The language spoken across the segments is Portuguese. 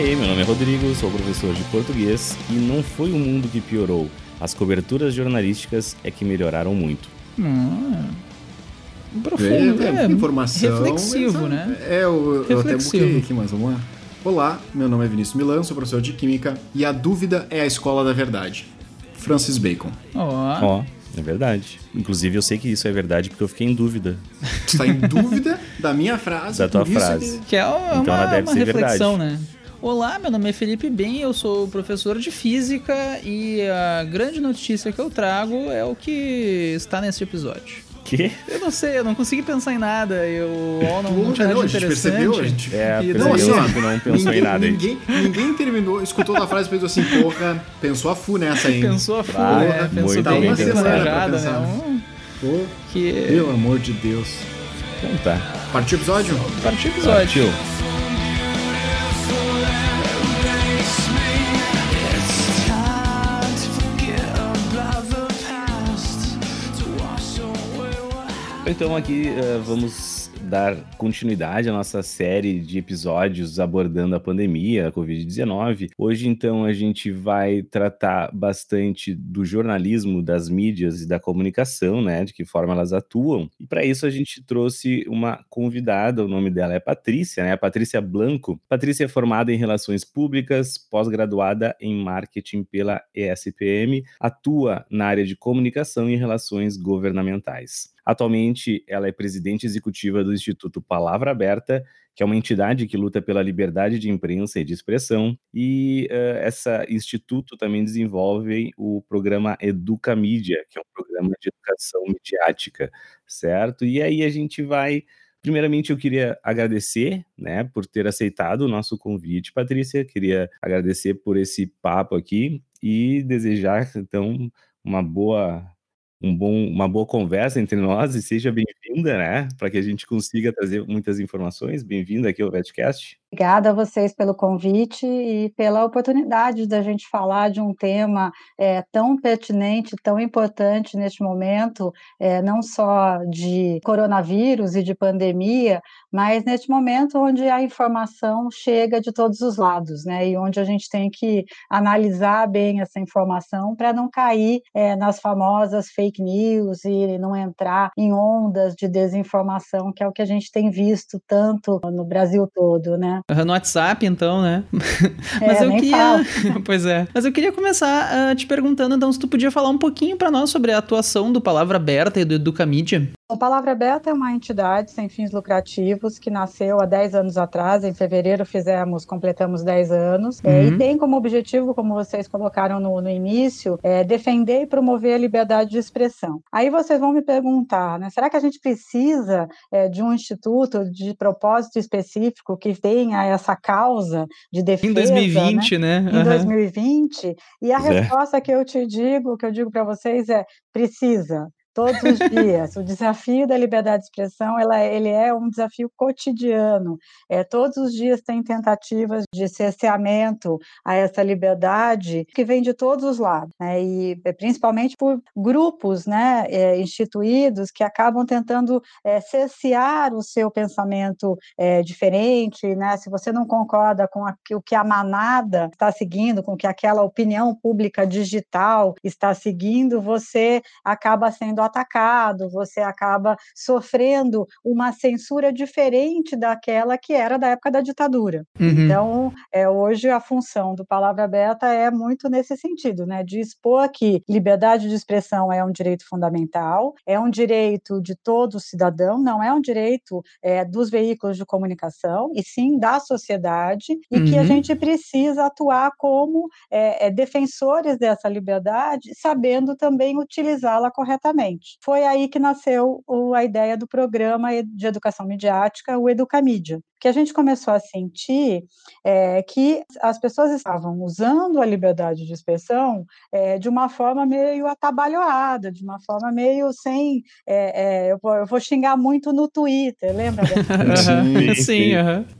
aí, meu nome é Rodrigo, sou professor de português e não foi o mundo que piorou. As coberturas jornalísticas é que melhoraram muito. Hum. Profundo, é, é, informação. Reflexivo, né? É, eu, eu até buquei aqui, mas vamos lá. Olá, meu nome é Vinícius Milan, sou professor de Química e a dúvida é a escola da verdade. Francis Bacon. Ó. Oh. oh. É verdade. Inclusive, eu sei que isso é verdade porque eu fiquei em dúvida. Tu está em dúvida da minha frase. Da tua frase. Que... que é uma, então ela deve uma ser reflexão, verdade. né? Olá, meu nome é Felipe Bem, eu sou professor de física e a grande notícia que eu trago é o que está nesse episódio. Quê? Eu não sei, eu não consegui pensar em nada. Eu oh, não, não tinha nada de interessante. Percebeu, a gente... É, e, não, assim, ó, não pensou ninguém, em nada. Ninguém, ninguém terminou, escutou a frase e pensou assim, porra, pensou a fu nessa aí. Pensou a fu, ah, é, pensou tá uma semana né? Pô, que... Pelo amor de Deus. Então tá. Partiu o episódio? Partiu o episódio. Partiu. Então aqui uh, vamos dar continuidade à nossa série de episódios abordando a pandemia, a Covid-19. Hoje, então, a gente vai tratar bastante do jornalismo, das mídias e da comunicação, né? De que forma elas atuam. E para isso a gente trouxe uma convidada, o nome dela é Patrícia, né? Patrícia Blanco. Patrícia é formada em Relações Públicas, pós-graduada em Marketing pela ESPM, atua na área de comunicação e relações governamentais. Atualmente, ela é presidente executiva do Instituto Palavra Aberta, que é uma entidade que luta pela liberdade de imprensa e de expressão, e uh, essa instituto também desenvolve o programa Educa Mídia, que é um programa de educação midiática, certo? E aí a gente vai Primeiramente, eu queria agradecer, né, por ter aceitado o nosso convite, Patrícia. Queria agradecer por esse papo aqui e desejar, então, uma boa um bom, uma boa conversa entre nós e seja bem-vinda, né? Para que a gente consiga trazer muitas informações. Bem-vinda aqui ao VetCast. Obrigada a vocês pelo convite e pela oportunidade da gente falar de um tema é, tão pertinente, tão importante neste momento, é, não só de coronavírus e de pandemia, mas neste momento onde a informação chega de todos os lados, né? E onde a gente tem que analisar bem essa informação para não cair é, nas famosas fake news e não entrar em ondas de desinformação, que é o que a gente tem visto tanto no Brasil todo, né? No WhatsApp, então, né? É, Mas eu queria. pois é. Mas eu queria começar uh, te perguntando, então, se tu podia falar um pouquinho para nós sobre a atuação do Palavra Aberta e do Educamídia. O Palavra Aberta é uma entidade sem fins lucrativos que nasceu há 10 anos atrás. Em fevereiro fizemos, completamos 10 anos. Uhum. É, e uhum. tem como objetivo, como vocês colocaram no, no início, é, defender e promover a liberdade de expressão. Aí vocês vão me perguntar, né, será que a gente precisa é, de um instituto de propósito específico que tenha essa causa de defesa? Em 2020, né? né? Uhum. Em 2020. E a é. resposta que eu te digo, que eu digo para vocês é precisa todos os dias. o desafio da liberdade de expressão, ela, ele é um desafio cotidiano. É, todos os dias tem tentativas de cerceamento a essa liberdade que vem de todos os lados, né? e é, principalmente por grupos né, é, instituídos que acabam tentando é, cercear o seu pensamento é, diferente. Né? Se você não concorda com a, o que a manada está seguindo, com o que aquela opinião pública digital está seguindo, você acaba sendo sendo atacado, você acaba sofrendo uma censura diferente daquela que era da época da ditadura. Uhum. Então, é, hoje a função do Palavra Aberta é muito nesse sentido, né, de expor que liberdade de expressão é um direito fundamental, é um direito de todo cidadão, não é um direito é, dos veículos de comunicação, e sim da sociedade, e uhum. que a uhum. gente precisa atuar como é, é, defensores dessa liberdade, sabendo também utilizá-la corretamente. Foi aí que nasceu a ideia do programa de educação midiática, o Educamídia, que a gente começou a sentir é, que as pessoas estavam usando a liberdade de expressão é, de uma forma meio atabalhoada, de uma forma meio sem. É, é eu, vou, eu, vou, xingar muito no Twitter, lembra? sim, sim. Uhum.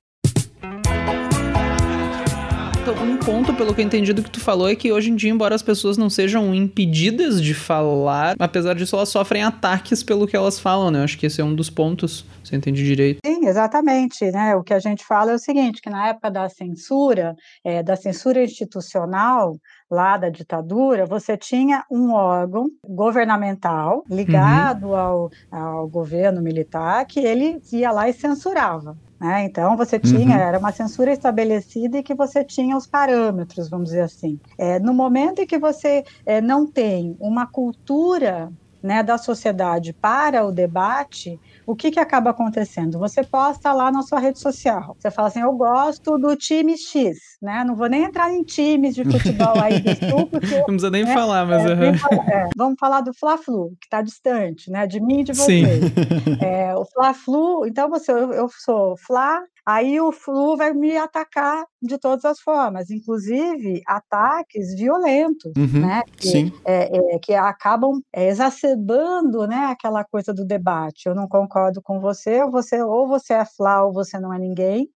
Um ponto, pelo que eu entendi do que tu falou, é que hoje em dia, embora as pessoas não sejam impedidas de falar, apesar disso, elas sofrem ataques pelo que elas falam, né? Eu acho que esse é um dos pontos, se eu entendi direito. Sim, exatamente, né? O que a gente fala é o seguinte, que na época da censura, é, da censura institucional, lá da ditadura, você tinha um órgão governamental ligado uhum. ao, ao governo militar que ele ia lá e censurava. Né? Então, você tinha, uhum. era uma censura estabelecida e que você tinha os parâmetros, vamos dizer assim. É, no momento em que você é, não tem uma cultura né, da sociedade para o debate, o que, que acaba acontecendo? Você posta lá na sua rede social. Você fala assim: eu gosto do time X, né? Não vou nem entrar em times de futebol aí do sul, porque. Não precisa nem né, falar, mas. É, uhum. é, vamos falar do Fla-Flu, que está distante, né? De mim e de vocês. É, o Fla-Flu, então você, eu, eu sou Fla, aí o flu vai me atacar de todas as formas, inclusive ataques violentos, uhum, né? Que, é, é, que acabam é, exacerbando, né, aquela coisa do debate. Eu não concordo com você, ou você ou você é fla ou você não é ninguém,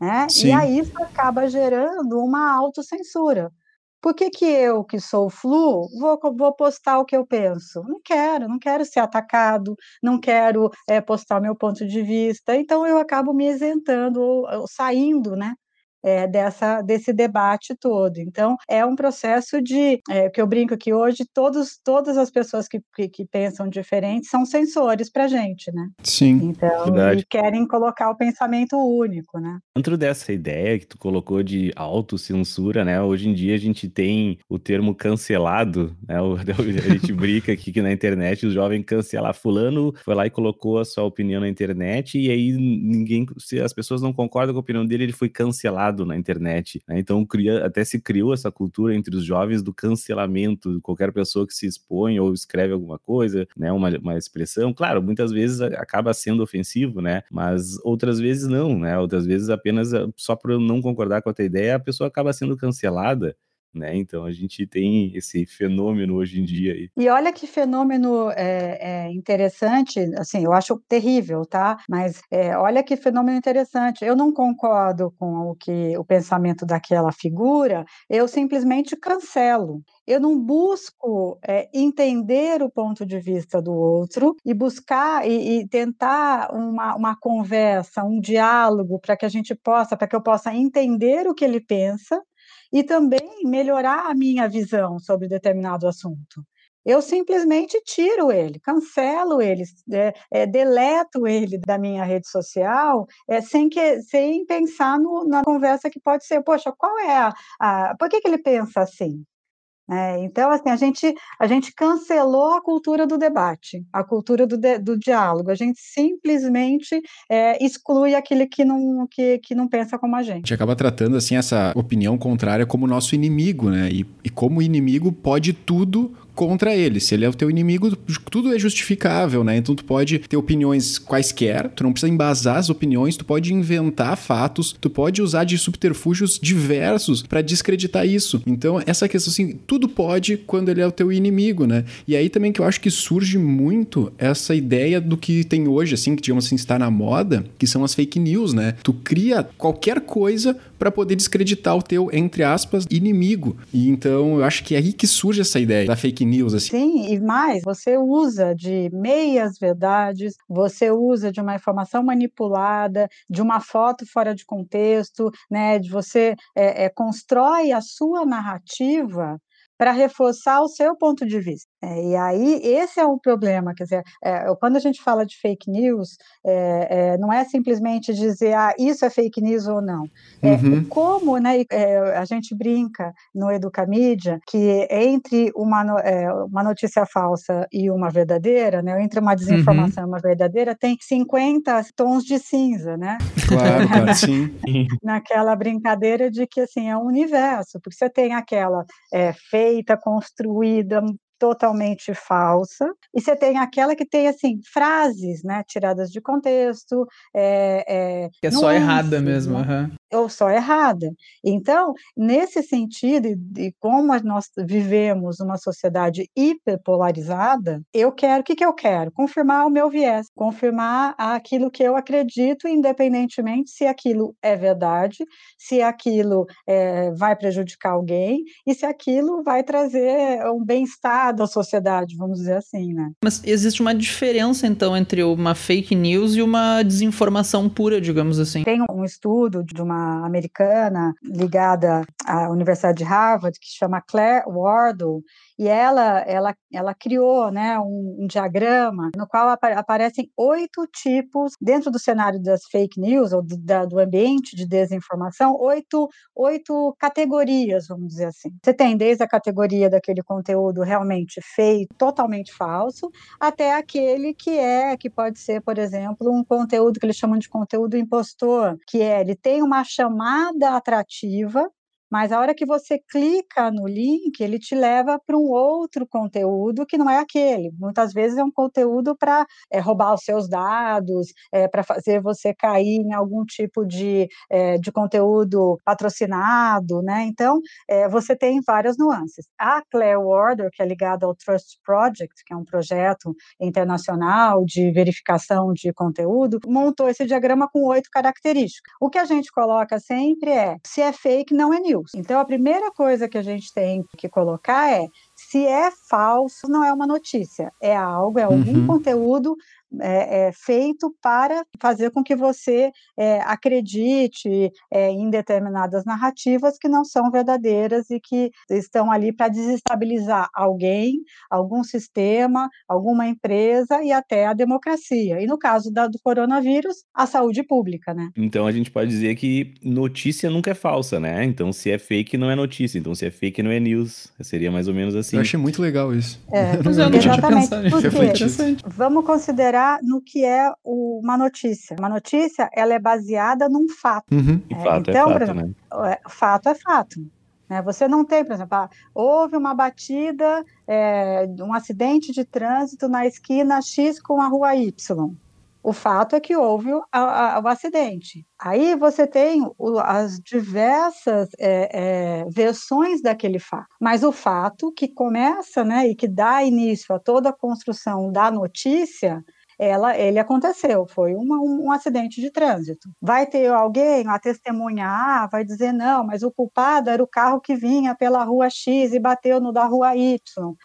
né? Sim. E aí isso acaba gerando uma autocensura. Por que, que eu, que sou flu, vou, vou postar o que eu penso? Não quero, não quero ser atacado, não quero é, postar meu ponto de vista, então eu acabo me isentando, ou saindo, né? É, dessa, desse debate todo. Então, é um processo de, é, que eu brinco que hoje todos, todas as pessoas que, que, que pensam diferente são sensores para a gente, né? Sim, Então, verdade. e querem colocar o pensamento único, né? Dentro dessa ideia que tu colocou de autocensura, né? Hoje em dia a gente tem o termo cancelado, né? A gente brinca aqui que na internet os jovens cancelar fulano foi lá e colocou a sua opinião na internet e aí ninguém, se as pessoas não concordam com a opinião dele, ele foi cancelado na internet. Né? Então cria, até se criou essa cultura entre os jovens do cancelamento, qualquer pessoa que se expõe ou escreve alguma coisa, né? Uma, uma expressão. Claro, muitas vezes acaba sendo ofensivo, né? Mas outras vezes não, né? Outras vezes apenas eh, só por não concordar com a tua ideia, a pessoa acaba sendo cancelada né? Então a gente tem esse fenômeno hoje em dia aí. E olha que fenômeno é, é interessante, assim, eu acho terrível, tá? Mas é, olha que fenômeno interessante. Eu não concordo com o que o pensamento daquela figura, eu simplesmente cancelo. Eu não busco é, entender o ponto de vista do outro e buscar e, e tentar uma, uma conversa, um diálogo para que a gente possa, para que eu possa entender o que ele pensa e também melhorar a minha visão sobre determinado assunto. Eu simplesmente tiro ele, cancelo ele, é, é, deleto ele da minha rede social, é, sem, que, sem pensar no, na conversa que pode ser, poxa, qual é a, a por que, que ele pensa assim? É, então, assim, a gente, a gente cancelou a cultura do debate, a cultura do, de, do diálogo. A gente simplesmente é, exclui aquele que não, que, que não pensa como a gente. A gente acaba tratando, assim, essa opinião contrária como nosso inimigo, né? E, e como inimigo pode tudo contra ele. Se ele é o teu inimigo, tudo é justificável, né? Então tu pode ter opiniões quaisquer, tu não precisa embasar as opiniões, tu pode inventar fatos, tu pode usar de subterfúgios diversos para descreditar isso. Então, essa questão assim, tudo pode quando ele é o teu inimigo, né? E aí também que eu acho que surge muito essa ideia do que tem hoje, assim, que digamos assim, está na moda, que são as fake news, né? Tu cria qualquer coisa para poder descreditar o teu, entre aspas, inimigo. E então eu acho que é aí que surge essa ideia da fake news. Assim. Sim, e mais, você usa de meias verdades, você usa de uma informação manipulada, de uma foto fora de contexto, né? De você é, é, constrói a sua narrativa para reforçar o seu ponto de vista. É, e aí, esse é o problema, quer dizer, é, quando a gente fala de fake news, é, é não é simplesmente dizer, ah, isso é fake news ou não. É, uhum. como né, é, a gente brinca no Educamídia que entre uma, uma notícia falsa e uma verdadeira, né, entre uma desinformação uhum. e uma verdadeira, tem 50 tons de cinza, né? Claro, claro, sim. Naquela brincadeira de que, assim, é um universo, porque você tem aquela feita, construída, totalmente falsa, e você tem aquela que tem assim frases, né, tiradas de contexto, é, é, que é só errada mesmo, né? uhum. ou só errada. Então, nesse sentido, e como nós vivemos uma sociedade hiperpolarizada, eu quero, o que, que eu quero? Confirmar o meu viés, confirmar aquilo que eu acredito, independentemente se aquilo é verdade, se aquilo é, vai prejudicar alguém e se aquilo vai trazer um bem-estar da sociedade, vamos dizer assim, né? Mas existe uma diferença, então, entre uma fake news e uma desinformação pura, digamos assim? Tem um estudo de uma americana ligada à Universidade de Harvard que chama Claire Wardle, e ela, ela, ela criou né, um, um diagrama no qual ap aparecem oito tipos, dentro do cenário das fake news, ou do, da, do ambiente de desinformação, oito, oito categorias, vamos dizer assim. Você tem desde a categoria daquele conteúdo realmente feito, totalmente falso, até aquele que é, que pode ser, por exemplo, um conteúdo que eles chamam de conteúdo impostor, que é, ele tem uma chamada atrativa, mas a hora que você clica no link, ele te leva para um outro conteúdo que não é aquele. Muitas vezes é um conteúdo para é, roubar os seus dados, é, para fazer você cair em algum tipo de, é, de conteúdo patrocinado, né? Então, você tem várias nuances. A Claire Warder, que é ligada ao Trust Project, que é um projeto internacional de verificação de conteúdo, montou esse diagrama com oito características. O que a gente coloca sempre é, se é fake, não é news. Então, a primeira coisa que a gente tem que colocar é se é falso, não é uma notícia, é algo, é algum uhum. conteúdo é, é, feito para fazer com que você é, acredite é, em determinadas narrativas que não são verdadeiras e que estão ali para desestabilizar alguém, algum sistema, alguma empresa e até a democracia. E no caso da, do coronavírus, a saúde pública, né? Então a gente pode dizer que notícia nunca é falsa, né? Então se é fake não é notícia, então se é fake não é news. Seria mais ou menos assim. Eu achei muito legal isso. É, exatamente. Porque, vamos considerar no que é uma notícia. Uma notícia, ela é baseada num fato. Uhum. E fato é então, é fato, exemplo, né? fato é fato. Né? Você não tem, por exemplo, ah, houve uma batida, é, um acidente de trânsito na esquina X com a rua Y. O fato é que houve o, a, o acidente. Aí você tem o, as diversas é, é, versões daquele fato. Mas o fato que começa né, e que dá início a toda a construção da notícia ela, ele aconteceu, foi uma, um, um, acidente de trânsito. Vai ter alguém, a testemunha A, vai dizer não, mas o culpado era o carro que vinha pela rua X e bateu no da rua Y.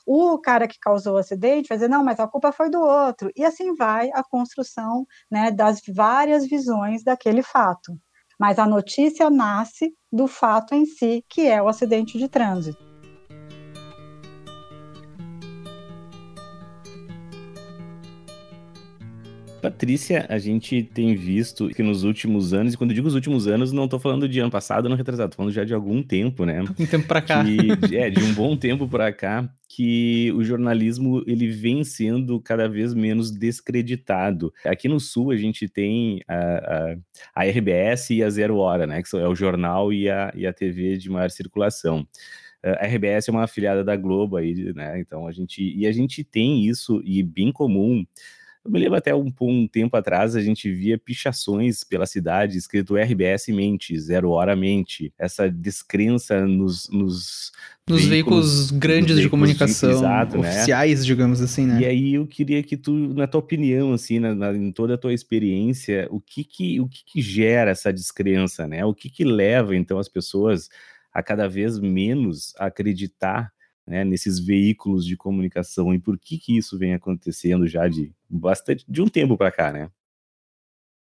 O cara que causou o acidente vai dizer não, mas a culpa foi do outro. E assim vai a construção né, das várias visões daquele fato. Mas a notícia nasce do fato em si, que é o acidente de trânsito. Patrícia, a gente tem visto que nos últimos anos, e quando eu digo os últimos anos, não estou falando de ano passado, ano retrasado, tô falando já de algum tempo, né? Um tempo para cá. Que, é, de um bom tempo para cá, que o jornalismo ele vem sendo cada vez menos descreditado. Aqui no Sul a gente tem a, a, a RBS e a Zero Hora, né? Que é o jornal e a, e a TV de maior circulação. A RBS é uma afiliada da Globo aí, né? Então a gente e a gente tem isso e bem comum eu me lembro até um, um, tempo atrás, a gente via pichações pela cidade escrito RBS mente, zero hora mente. Essa descrença nos, nos, nos veículos, veículos grandes veículos de comunicação, de, exato, né? oficiais, né? digamos assim, né? E aí eu queria que tu, na tua opinião, assim, na, na, em toda a tua experiência, o que que, o que que gera essa descrença, né? O que que leva, então, as pessoas a cada vez menos acreditar né, nesses veículos de comunicação e por que que isso vem acontecendo já de bastante de um tempo para cá, né?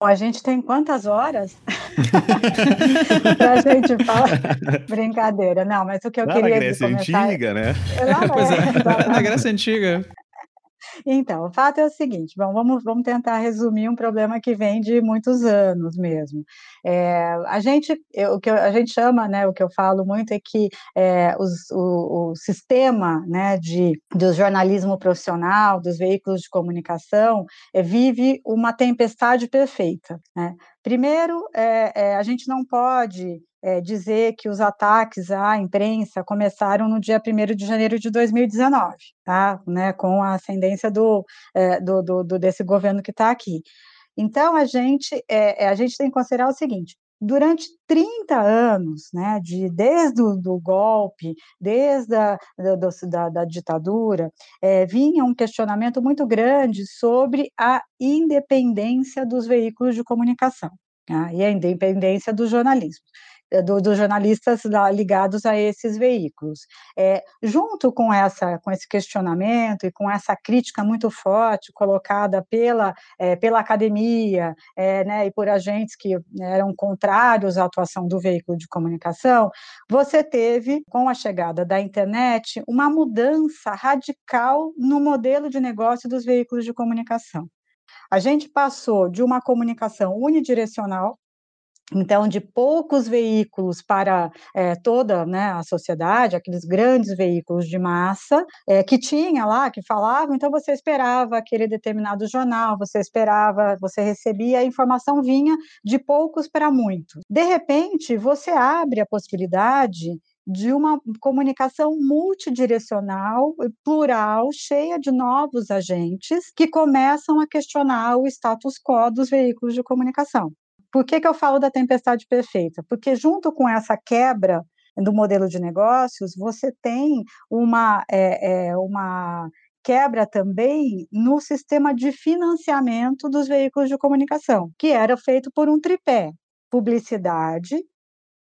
A gente tem quantas horas para a gente falar? Brincadeira, não, mas o que eu Lá queria na Grécia começar... Antiga, né? Lá, pois é, na Grécia Antiga. Então, o fato é o seguinte, bom, vamos, vamos tentar resumir um problema que vem de muitos anos mesmo. É, a gente, o que a gente chama, né, o que eu falo muito é que é, os, o, o, sistema, né, de, do jornalismo profissional, dos veículos de comunicação, é, vive uma tempestade perfeita, né? Primeiro, é, é, a gente não pode é, dizer que os ataques à imprensa começaram no dia 1 de janeiro de 2019, tá? né, com a ascendência do, do, do, desse governo que está aqui. Então, a gente, a gente tem que considerar o seguinte: durante 30 anos, né, de, desde o do golpe, desde a do, da, da, ditadura, é, vinha um questionamento muito grande sobre a independência dos veículos de comunicação tá, e a independência do jornalismo. Eh, do, dos jornalistas ligados a esses veículos. É, junto com, essa, com esse questionamento e com essa crítica muito forte colocada pela, é, pela academia é, né, e por agentes que eram contrários à atuação do veículo de comunicação, você teve, com a chegada da internet, uma mudança radical no modelo de negócio dos veículos de comunicação. A gente passou de uma comunicação unidirecional, então, de poucos veículos para é, toda né, a sociedade, aqueles grandes veículos de massa, é, que tinha lá, que falavam, então você esperava aquele determinado jornal, você esperava, você recebia, a informação vinha de poucos para muitos. De repente, você abre a possibilidade de uma comunicação multidirecional, plural, cheia de novos agentes que começam a questionar o status quo dos veículos de comunicação. Por que, que eu falo da tempestade perfeita? Porque junto com essa quebra do modelo de negócios, você tem uma, é, é, uma quebra também no sistema de financiamento dos veículos de comunicação, que era feito por um tripé: publicidade,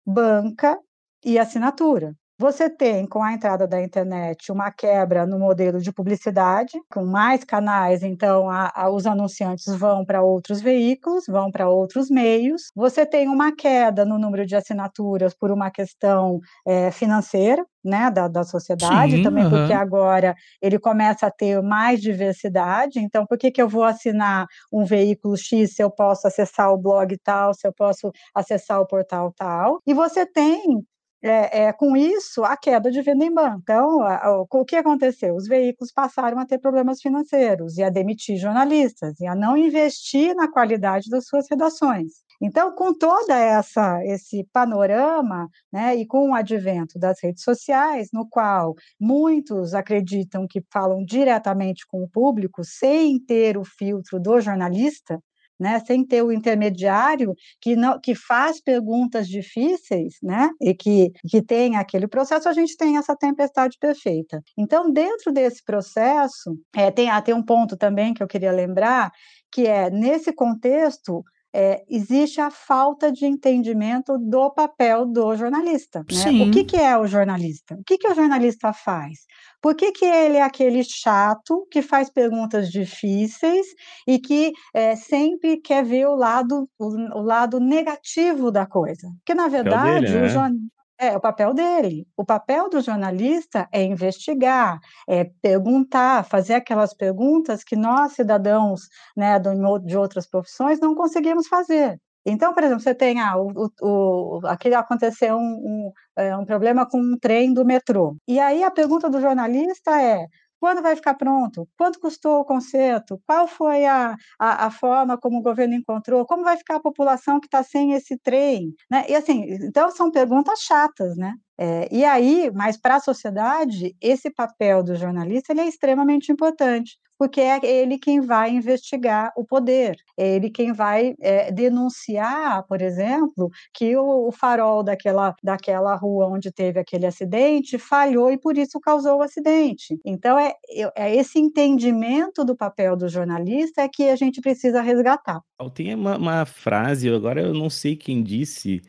banca e assinatura. Você tem, com a entrada da internet, uma quebra no modelo de publicidade, com mais canais, então a, a, os anunciantes vão para outros veículos, vão para outros meios. Você tem uma queda no número de assinaturas por uma questão é, financeira, né, da, da sociedade, Sim, também porque agora ele começa a ter mais diversidade, então por que, que eu vou assinar um veículo X se eu posso acessar o blog tal, se eu posso acessar o portal tal, e você tem é, é, com isso, a queda de venda em banco. Então, a, a, o que aconteceu? Os veículos passaram a ter problemas financeiros e a demitir jornalistas e a não investir na qualidade das suas redações. Então, com toda essa esse panorama, né, e com o advento das redes sociais, no qual muitos acreditam que falam diretamente com o público sem ter o filtro do jornalista, né, sem ter o intermediário que não que faz perguntas difíceis, né, e que que tem aquele processo, a gente tem essa tempestade perfeita. Então, dentro desse processo, é, tem ah, tem um ponto também que eu queria lembrar, que é nesse contexto é, existe a falta de entendimento do papel do jornalista. Né? O que, que é o jornalista? O que, que o jornalista faz? Por que, que ele é aquele chato que faz perguntas difíceis e que é, sempre quer ver o lado, o, o, lado negativo da coisa? Porque, na verdade, dele, né? É o papel dele. O papel do jornalista é investigar, é perguntar, fazer aquelas perguntas que nós, cidadãos né, de outras profissões, não conseguimos fazer. Então, por exemplo, você tem ah, o, o, aquele aconteceu um, um, é, um problema com um trem do metrô. E aí a pergunta do jornalista é: quando vai ficar pronto? Quanto custou o conserto? Qual foi a, a, a, forma como o governo encontrou? Como vai ficar a população que está sem esse trem? Né? E assim, então são perguntas chatas, né? É, e aí, mas para a sociedade, esse papel do jornalista ele é extremamente importante, porque é ele quem vai investigar o poder, é ele quem vai é, denunciar, por exemplo, que o, o, farol daquela, daquela rua onde teve aquele acidente falhou e por isso causou o acidente. Então, é, é esse entendimento do papel do jornalista é que a gente precisa resgatar. Tem uma, uma frase, agora eu não sei quem disse,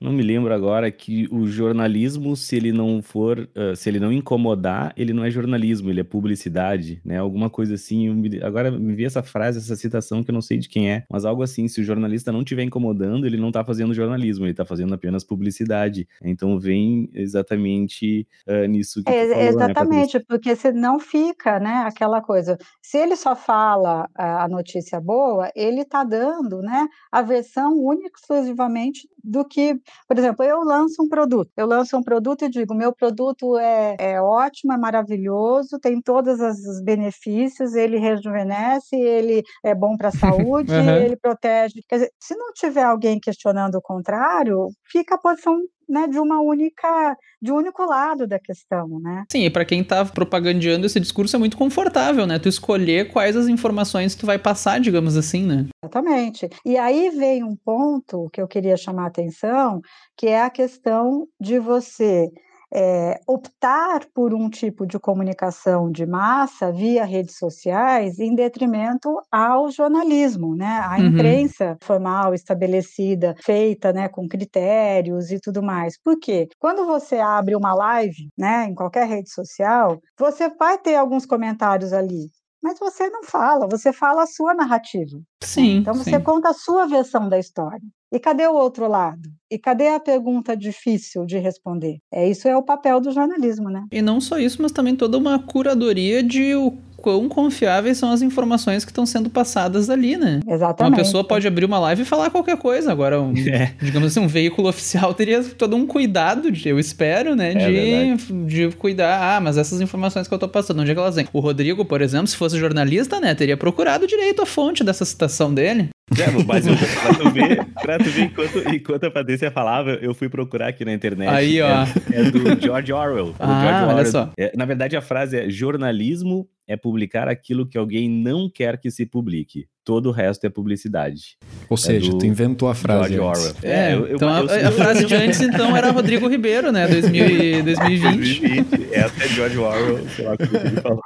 não me lembro agora que o jornalismo, se ele não for, uh, se ele não incomodar, ele não é jornalismo, ele é publicidade, né? Alguma coisa assim. Me, agora me vi essa frase, essa citação que eu não sei de quem é, mas algo assim. Se o jornalista não estiver incomodando, ele não está fazendo jornalismo, ele está fazendo apenas publicidade. Então vem exatamente uh, nisso que é, falou, né, Exatamente, né, porque se não fica, né? Aquela coisa. Se ele só fala a notícia boa, ele está dando, né? A versão única exclusivamente do que Por exemplo, eu lanço um produto, eu lanço um produto e digo, meu produto é, é ótimo, é maravilhoso, tem todos os benefícios, ele rejuvenesce, ele é bom para a saúde, uhum. ele protege. Quer dizer, se não tiver alguém questionando o contrário, fica a posição né, de uma única, de um único lado da questão, né? Sim, e para quem tá propagandeando esse discurso é muito confortável, né? Tu escolher quais as informações tu vai passar, digamos assim, né? Exatamente. E aí vem um ponto que eu queria chamar a atenção, que é a questão de você é, optar por um tipo de comunicação de massa via redes sociais em detrimento ao jornalismo, né? A uhum. imprensa formal, estabelecida, feita, né, com critérios e tudo mais. Por quê? Quando você abre uma live, né, em qualquer rede social, você vai ter alguns comentários ali, mas você não fala, você fala a sua narrativa. Né? Sim. Então você sim. conta a sua versão da história. E cadê o outro lado? E cadê a pergunta difícil de responder? É isso é o papel do jornalismo, né? E não só isso, mas também toda uma curadoria de o quão confiáveis são as informações que estão sendo passadas ali, né? Exatamente. Uma pessoa pode abrir uma live e falar qualquer coisa. Agora, um, é. digamos assim, um veículo oficial teria todo um cuidado, de, eu espero, né? É de, de cuidar. Ah, mas essas informações que eu tô passando, onde é que elas vêm? O Rodrigo, por exemplo, se fosse jornalista, né? Teria procurado direito a fonte dessa citação dele. É, mas eu, pra tu ver, pra tu ver enquanto, enquanto a Patrícia falava, eu fui procurar aqui na internet. Aí, ó. É, é do George Orwell. ah, George Orwell. olha só. É, na verdade, a frase é jornalismo é publicar aquilo que alguém não quer que se publique. Todo o resto é publicidade. Ou é seja, tu inventou a frase. Orwell. É, eu, então eu, a, a, frase de antes, então, era Rodrigo Ribeiro, né? 2000, 2020. 2020. Essa é George Orwell, sei lá como ele falou.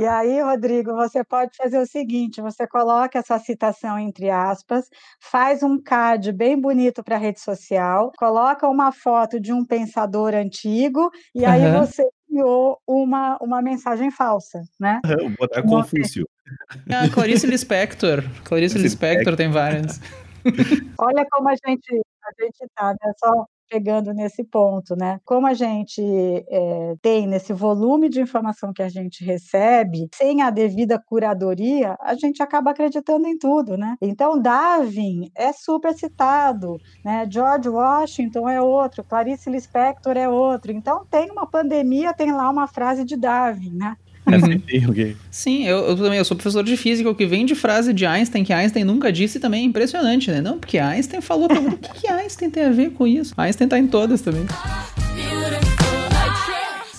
E aí, Rodrigo, você pode fazer o seguinte: você coloca essa citação entre aspas, faz um card bem bonito para a rede social, coloca uma foto de um pensador antigo, e aí uhum. você criou uma, uma mensagem falsa, né? Vou botar Confúcio. Ah, Clarice Lispector. Clarice Lispector tem várias. Olha como a gente a gente tá, né? Só pegando nesse ponto, né? Como a gente é, tem nesse volume de informação que a gente recebe, sem a devida curadoria, a gente acaba acreditando em tudo, né? Então, Darwin é super citado, né? George Washington é outro, Clarice Lispector é outro. Então, tem uma pandemia, tem lá uma frase de Darwin, né? Uhum. Sim, eu, eu, também eu sou professor de física, o que vem de frase de Einstein que Einstein nunca disse também é impressionante, né? Não, porque Einstein falou o que, que Einstein tem a ver com isso? Einstein tá em todas também.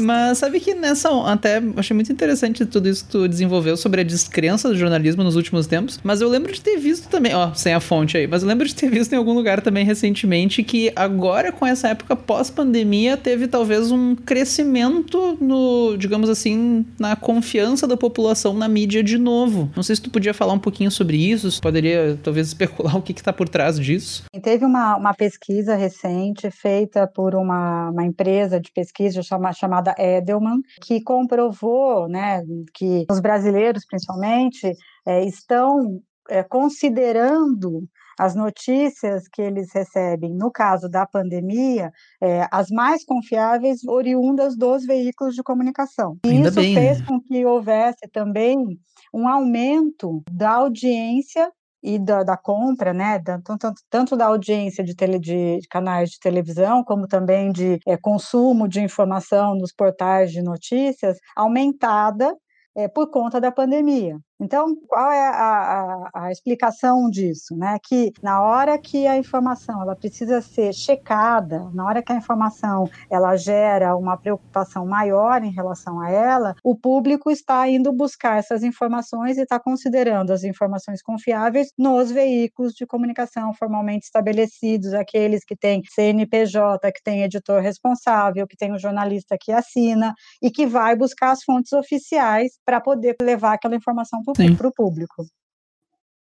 Mas sabe que nessa. Até achei muito interessante tudo isso que tu desenvolveu sobre a descrença do jornalismo nos últimos tempos. Mas eu lembro de ter visto também, ó, sem a fonte aí, mas eu lembro de ter visto em algum lugar também recentemente que agora, com essa época pós-pandemia, teve talvez um crescimento no, digamos assim, na confiança da população na mídia de novo. Não sei se tu podia falar um pouquinho sobre isso, se poderia talvez especular o que está por trás disso. Teve uma, uma pesquisa recente feita por uma, uma empresa de pesquisa chama, chamada Edelman, que comprovou né, que os brasileiros, principalmente, é, estão é, considerando as notícias que eles recebem, no caso da pandemia, é, as mais confiáveis oriundas dos veículos de comunicação. E Ainda isso bem, fez né? com que houvesse também um aumento da audiência e da, da compra, né, tanto, tanto, tanto, da audiência de, tele, de canais de televisão, como também de é, consumo de informação nos portais de notícias, aumentada é, por conta da pandemia. Então, qual é a, a, a, explicação disso? Né? Que na hora que a informação ela precisa ser checada, na hora que a informação ela gera uma preocupação maior em relação a ela, o público está indo buscar essas informações e está considerando as informações confiáveis nos veículos de comunicação formalmente estabelecidos, aqueles que têm CNPJ, que tem editor responsável, que tem o um jornalista que assina e que vai buscar as fontes oficiais para poder levar aquela informação para o público.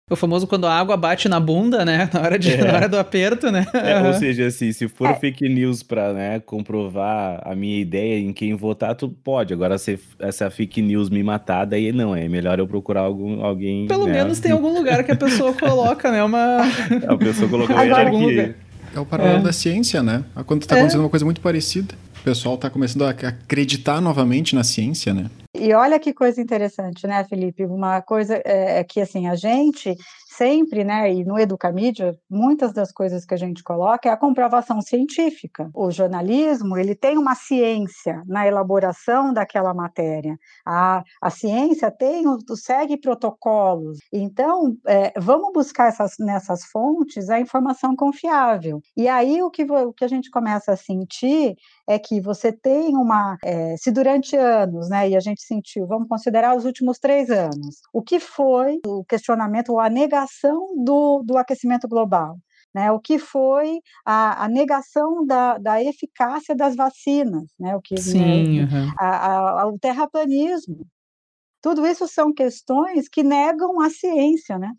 O famoso quando a água bate na bunda, né? Na hora, de, é. na hora do aperto, né? É, ou seja, assim, se for é. fake news para né, comprovar a minha ideia em quem votar, tu pode. Agora, se essa fake news me matar, daí não, é melhor eu procurar algum, alguém. Pelo né? menos tem algum lugar que a pessoa coloca, né? Uma. A pessoa colocou Agora, aqui. É o paralelo é. da ciência, né? Quando tá acontecendo uma coisa muito parecida, pessoal tá começando a acreditar novamente na ciência, né? E olha que coisa interessante, né, Felipe? Uma coisa é, é que assim a gente sempre, né, e no Educamídia, muitas das coisas que a gente coloca é a comprovação científica. O jornalismo, ele tem uma ciência na elaboração daquela matéria. A, a ciência tem, segue protocolos. Então, é, vamos buscar essas, nessas fontes a informação confiável. E aí o que, o que a gente começa a sentir é que você tem uma, é, se durante anos, né, e a gente sentiu, vamos considerar os últimos três anos, o que foi o questionamento ou a negação do, do aquecimento global. Né, o que foi a, a negação da, da, eficácia das vacinas, né, o que Sim, né, uhum. a, a, o terraplanismo. Tudo isso são questões que negam a ciência, né?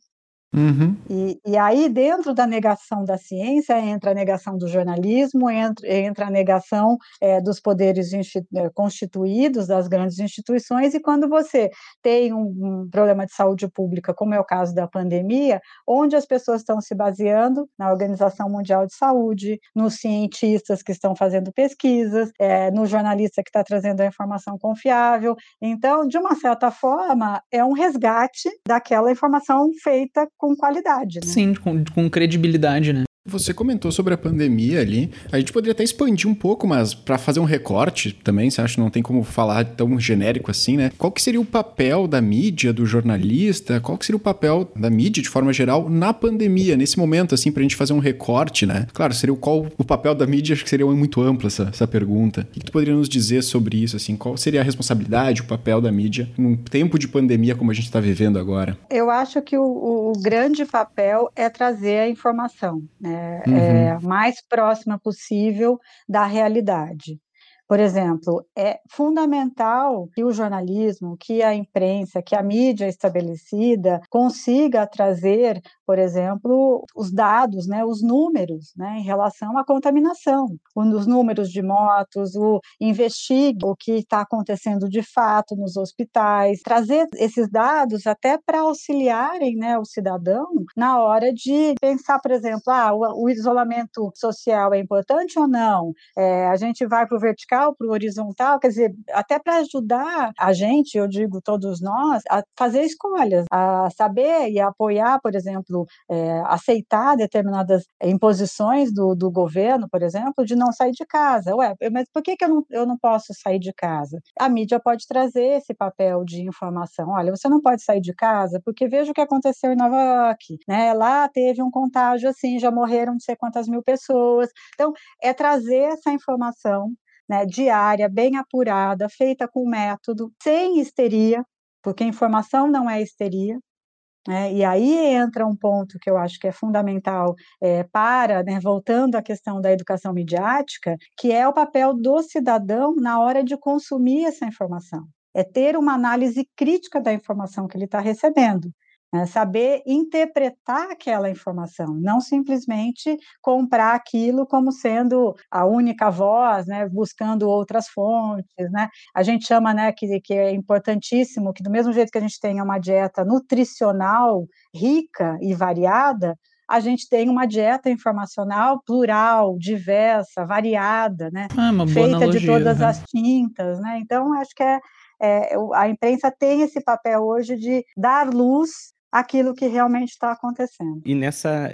Uhum. E, e, aí, dentro da negação da ciência, entra a negação do jornalismo, entra, entra a negação é, dos poderes é, constituídos, das grandes instituições, e quando você tem um, um, problema de saúde pública, como é o caso da pandemia, onde as pessoas estão se baseando na Organização Mundial de Saúde, nos cientistas que estão fazendo pesquisas, é, no jornalista que está trazendo a informação confiável. Então, de uma certa forma, é um resgate daquela informação feita com qualidade. Né? Sim, com, com credibilidade, né? Você comentou sobre a pandemia ali. A gente poderia até expandir um pouco, mas para fazer um recorte também, você acha que não tem como falar tão genérico assim, né? Qual que seria o papel da mídia, do jornalista? Qual que seria o papel da mídia, de forma geral, na pandemia, nesse momento, assim, pra gente fazer um recorte, né? Claro, seria o qual o papel da mídia, acho que seria muito ampla essa, essa pergunta. O que tu poderia nos dizer sobre isso, assim? Qual seria a responsabilidade, o papel da mídia num tempo de pandemia como a gente está vivendo agora? Eu acho que o, o grande papel é trazer a informação, né? Uhum. é, mais próxima possível da realidade. Por exemplo, é fundamental que o jornalismo, que a imprensa, que a mídia estabelecida consiga trazer, por exemplo, os dados, né, os números né, em relação à contaminação, os números de motos, o investigue o que está acontecendo de fato nos hospitais, trazer esses dados até para auxiliarem né, o cidadão na hora de pensar, por exemplo, ah, o, o isolamento social é importante ou não? É, a gente vai para o vertical vertical para o horizontal, quer dizer, até para ajudar a gente, eu digo todos nós, a fazer escolhas, a saber e apoiar, por exemplo, é, aceitar determinadas imposições do, do governo, por exemplo, de não sair de casa. Ué, mas por que, que eu, não, eu não posso sair de casa? A mídia pode trazer esse papel de informação. Olha, você não pode sair de casa porque veja o que aconteceu em Nova York, né? Lá teve um contágio assim, já morreram não sei quantas mil pessoas. Então, é trazer essa informação né, diária, bem apurada, feita com método, sem histeria, porque informação não é histeria. Né, e aí entra um ponto que eu acho que é fundamental é, para, né, voltando à questão da educação midiática, que é o papel do cidadão na hora de consumir essa informação. É ter uma análise crítica da informação que ele está recebendo. É saber interpretar aquela informação, não simplesmente comprar aquilo como sendo a única voz, né, buscando outras fontes, né? A gente chama, né, que, que é importantíssimo que do mesmo jeito que a gente tenha uma dieta nutricional rica e variada, a gente tem uma dieta informacional plural, diversa, variada, né? Ah, feita analogia, de todas né? as tintas, né? Então acho que é, é, a imprensa tem esse papel hoje de dar luz aquilo que realmente está acontecendo. E nessa,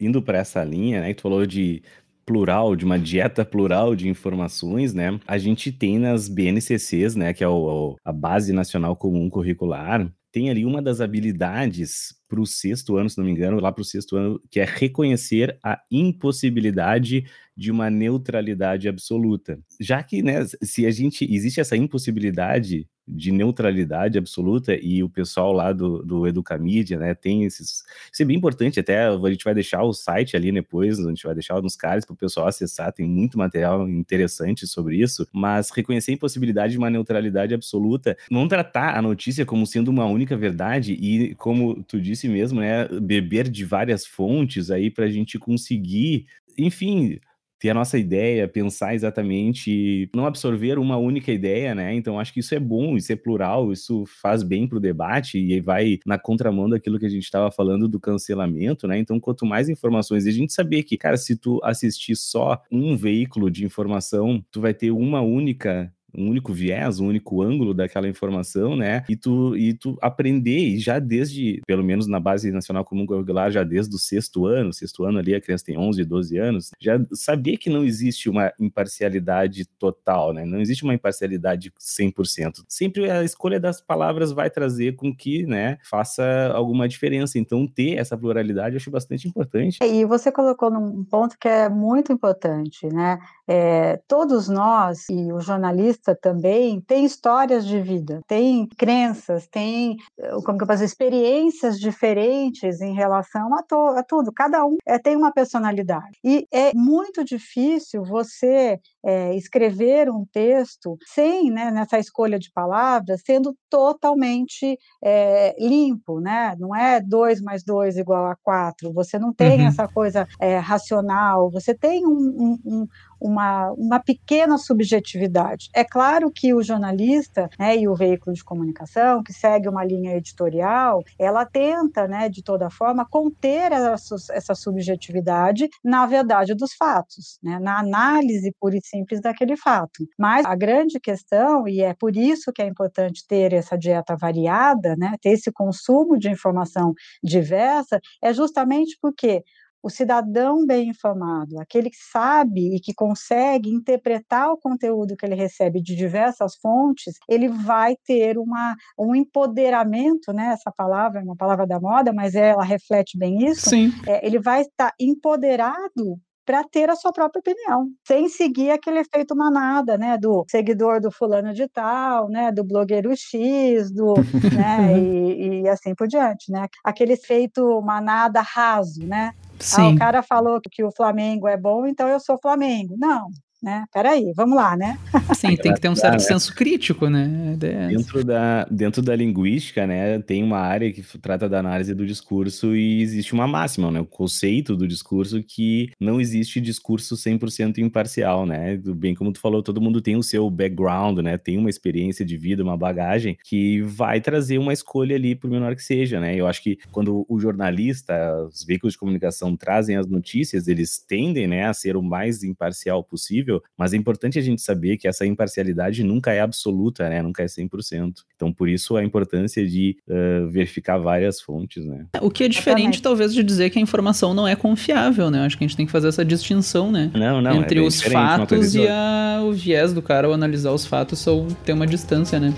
indo para essa linha, né, que tu falou de plural, de uma dieta plural de informações, né? A gente tem nas BNCCs, né, que é o, a Base Nacional Comum Curricular, tem ali uma das habilidades para o sexto ano, se não me engano, lá para o sexto ano, que é reconhecer a impossibilidade de uma neutralidade absoluta. Já que, né, se a gente existe essa impossibilidade de neutralidade absoluta e o pessoal lá do, do Educamídia, né, tem esses... Isso é bem importante, até a gente vai deixar o site ali depois, a gente vai deixar nos cards para o pessoal acessar, tem muito material interessante sobre isso, mas reconhecer a impossibilidade de uma neutralidade absoluta, não tratar a notícia como sendo uma única verdade e, como tu disse mesmo, né, beber de várias fontes aí para a gente conseguir, enfim, ter a nossa ideia, pensar exatamente, não absorver uma única ideia, né? Então acho que isso é bom, isso é plural, isso faz bem para o debate e vai na contramão daquilo que a gente estava falando do cancelamento, né? Então quanto mais informações, e a gente saber que, cara, se tu assistir só um veículo de informação, tu vai ter uma única um único viés, um único ângulo daquela informação, né? E tu, e tu aprender, e já desde, pelo menos na base nacional comum curricular, já desde o sexto ano, sexto ano ali, a criança tem 11, 12 anos, já saber que não existe uma imparcialidade total, né? Não existe uma imparcialidade 100%. Sempre a escolha das palavras vai trazer com que, né, faça alguma diferença. Então, ter essa pluralidade eu acho bastante importante. E você colocou num ponto que é muito importante, né? É, todos nós, e o jornalista também, tem histórias de vida, tem crenças, tem, como que eu posso dizer, experiências diferentes em relação a, to, a tudo. Cada um é, tem uma personalidade. E é muito difícil você é, escrever um texto sem, né, nessa escolha de palavras, sendo totalmente é, limpo, né? Não é dois mais dois igual a quatro. Você não tem uhum. essa coisa é, racional. Você tem um, um, uma, uma pequena subjetividade. É claro que o jornalista né, e o veículo de comunicação, que segue uma linha editorial, ela tenta, né, de toda forma, conter essa, essa subjetividade na verdade dos fatos, né, na análise pura e simples daquele fato. Mas a grande questão, e é por isso que é importante ter essa dieta variada, né, ter esse consumo de informação diversa, é justamente porque o cidadão bem informado, aquele que sabe e que consegue interpretar o conteúdo que ele recebe de diversas fontes, ele vai ter uma, um empoderamento, né? Essa palavra é uma palavra da moda, mas ela reflete bem isso. Sim. É, ele vai estar empoderado para ter a sua própria opinião, sem seguir aquele efeito manada, né, do seguidor do fulano de tal, né, do blogueiro X, do, né, e, e, assim por diante, né, aquele efeito manada raso, né, Sim. Ah, o cara falou que o Flamengo é bom, então eu sou Flamengo. Não, né? Peraí, vamos lá, né? Sim, tem que ter um certo senso crítico, né? É dentro da, dentro da linguística, né, tem uma área que trata da análise do discurso e existe uma máxima, né? O conceito do discurso que não existe discurso 100% imparcial, né? Bem como tu falou, todo mundo tem o seu background, né? Tem uma experiência de vida, uma bagagem que vai trazer uma escolha ali, por menor que seja, né? Eu acho que quando o jornalista, os veículos de comunicação trazem as notícias, eles tendem, né, a ser o mais imparcial possível possível, mas é importante a gente saber que essa imparcialidade nunca é absoluta, né? Nunca é 100%. Então, por isso a importância de uh, verificar várias fontes, né? O que é diferente, talvez, de dizer que a informação não é confiável, né? Acho que a gente tem que fazer essa distinção, né? Não, não. É Entre é os fatos e a, o viés do cara ao analisar os fatos são ter uma distância, né?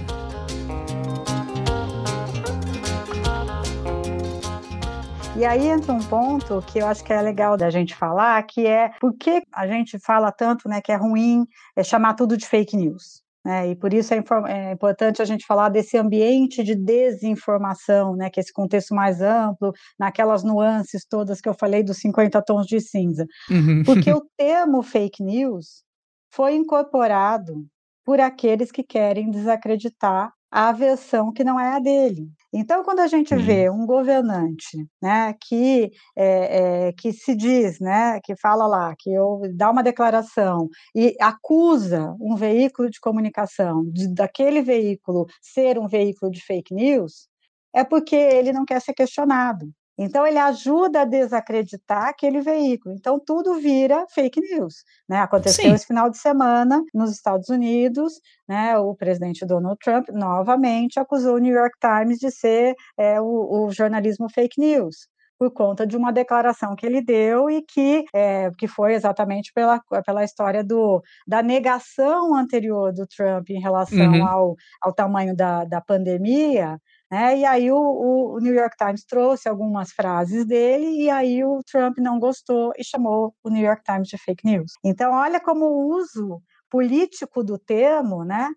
E aí entra um ponto que eu acho que é legal da gente falar, que é por que a gente fala tanto né, que é ruim é chamar tudo de fake news. Né? E por isso é, é, importante a gente falar desse ambiente de desinformação, né? que é esse contexto mais amplo, naquelas nuances todas que eu falei dos 50 tons de cinza. Uhum. Porque o termo fake news foi incorporado por aqueles que querem desacreditar a versão que não é a dele. Então, quando a gente uhum. vê um governante, né, que é, é, que se diz, né, que fala lá, que eu, dá uma declaração e acusa um veículo de comunicação de, daquele veículo ser um veículo de fake news, é porque ele não quer ser questionado. Então, ele ajuda a desacreditar aquele veículo. Então, tudo vira fake news. Né? Aconteceu Sim. esse final de semana nos Estados Unidos, né? o presidente Donald Trump novamente acusou o New York Times de ser é, o, o jornalismo fake news por conta de uma declaração que ele deu e que, é, que foi exatamente pela, pela história do, da negação anterior do Trump em relação uhum. ao, ao tamanho da, da pandemia, né? E aí o, o, New York Times trouxe algumas frases dele e aí o Trump não gostou e chamou o New York Times de fake news. Então olha como o uso político do termo, né,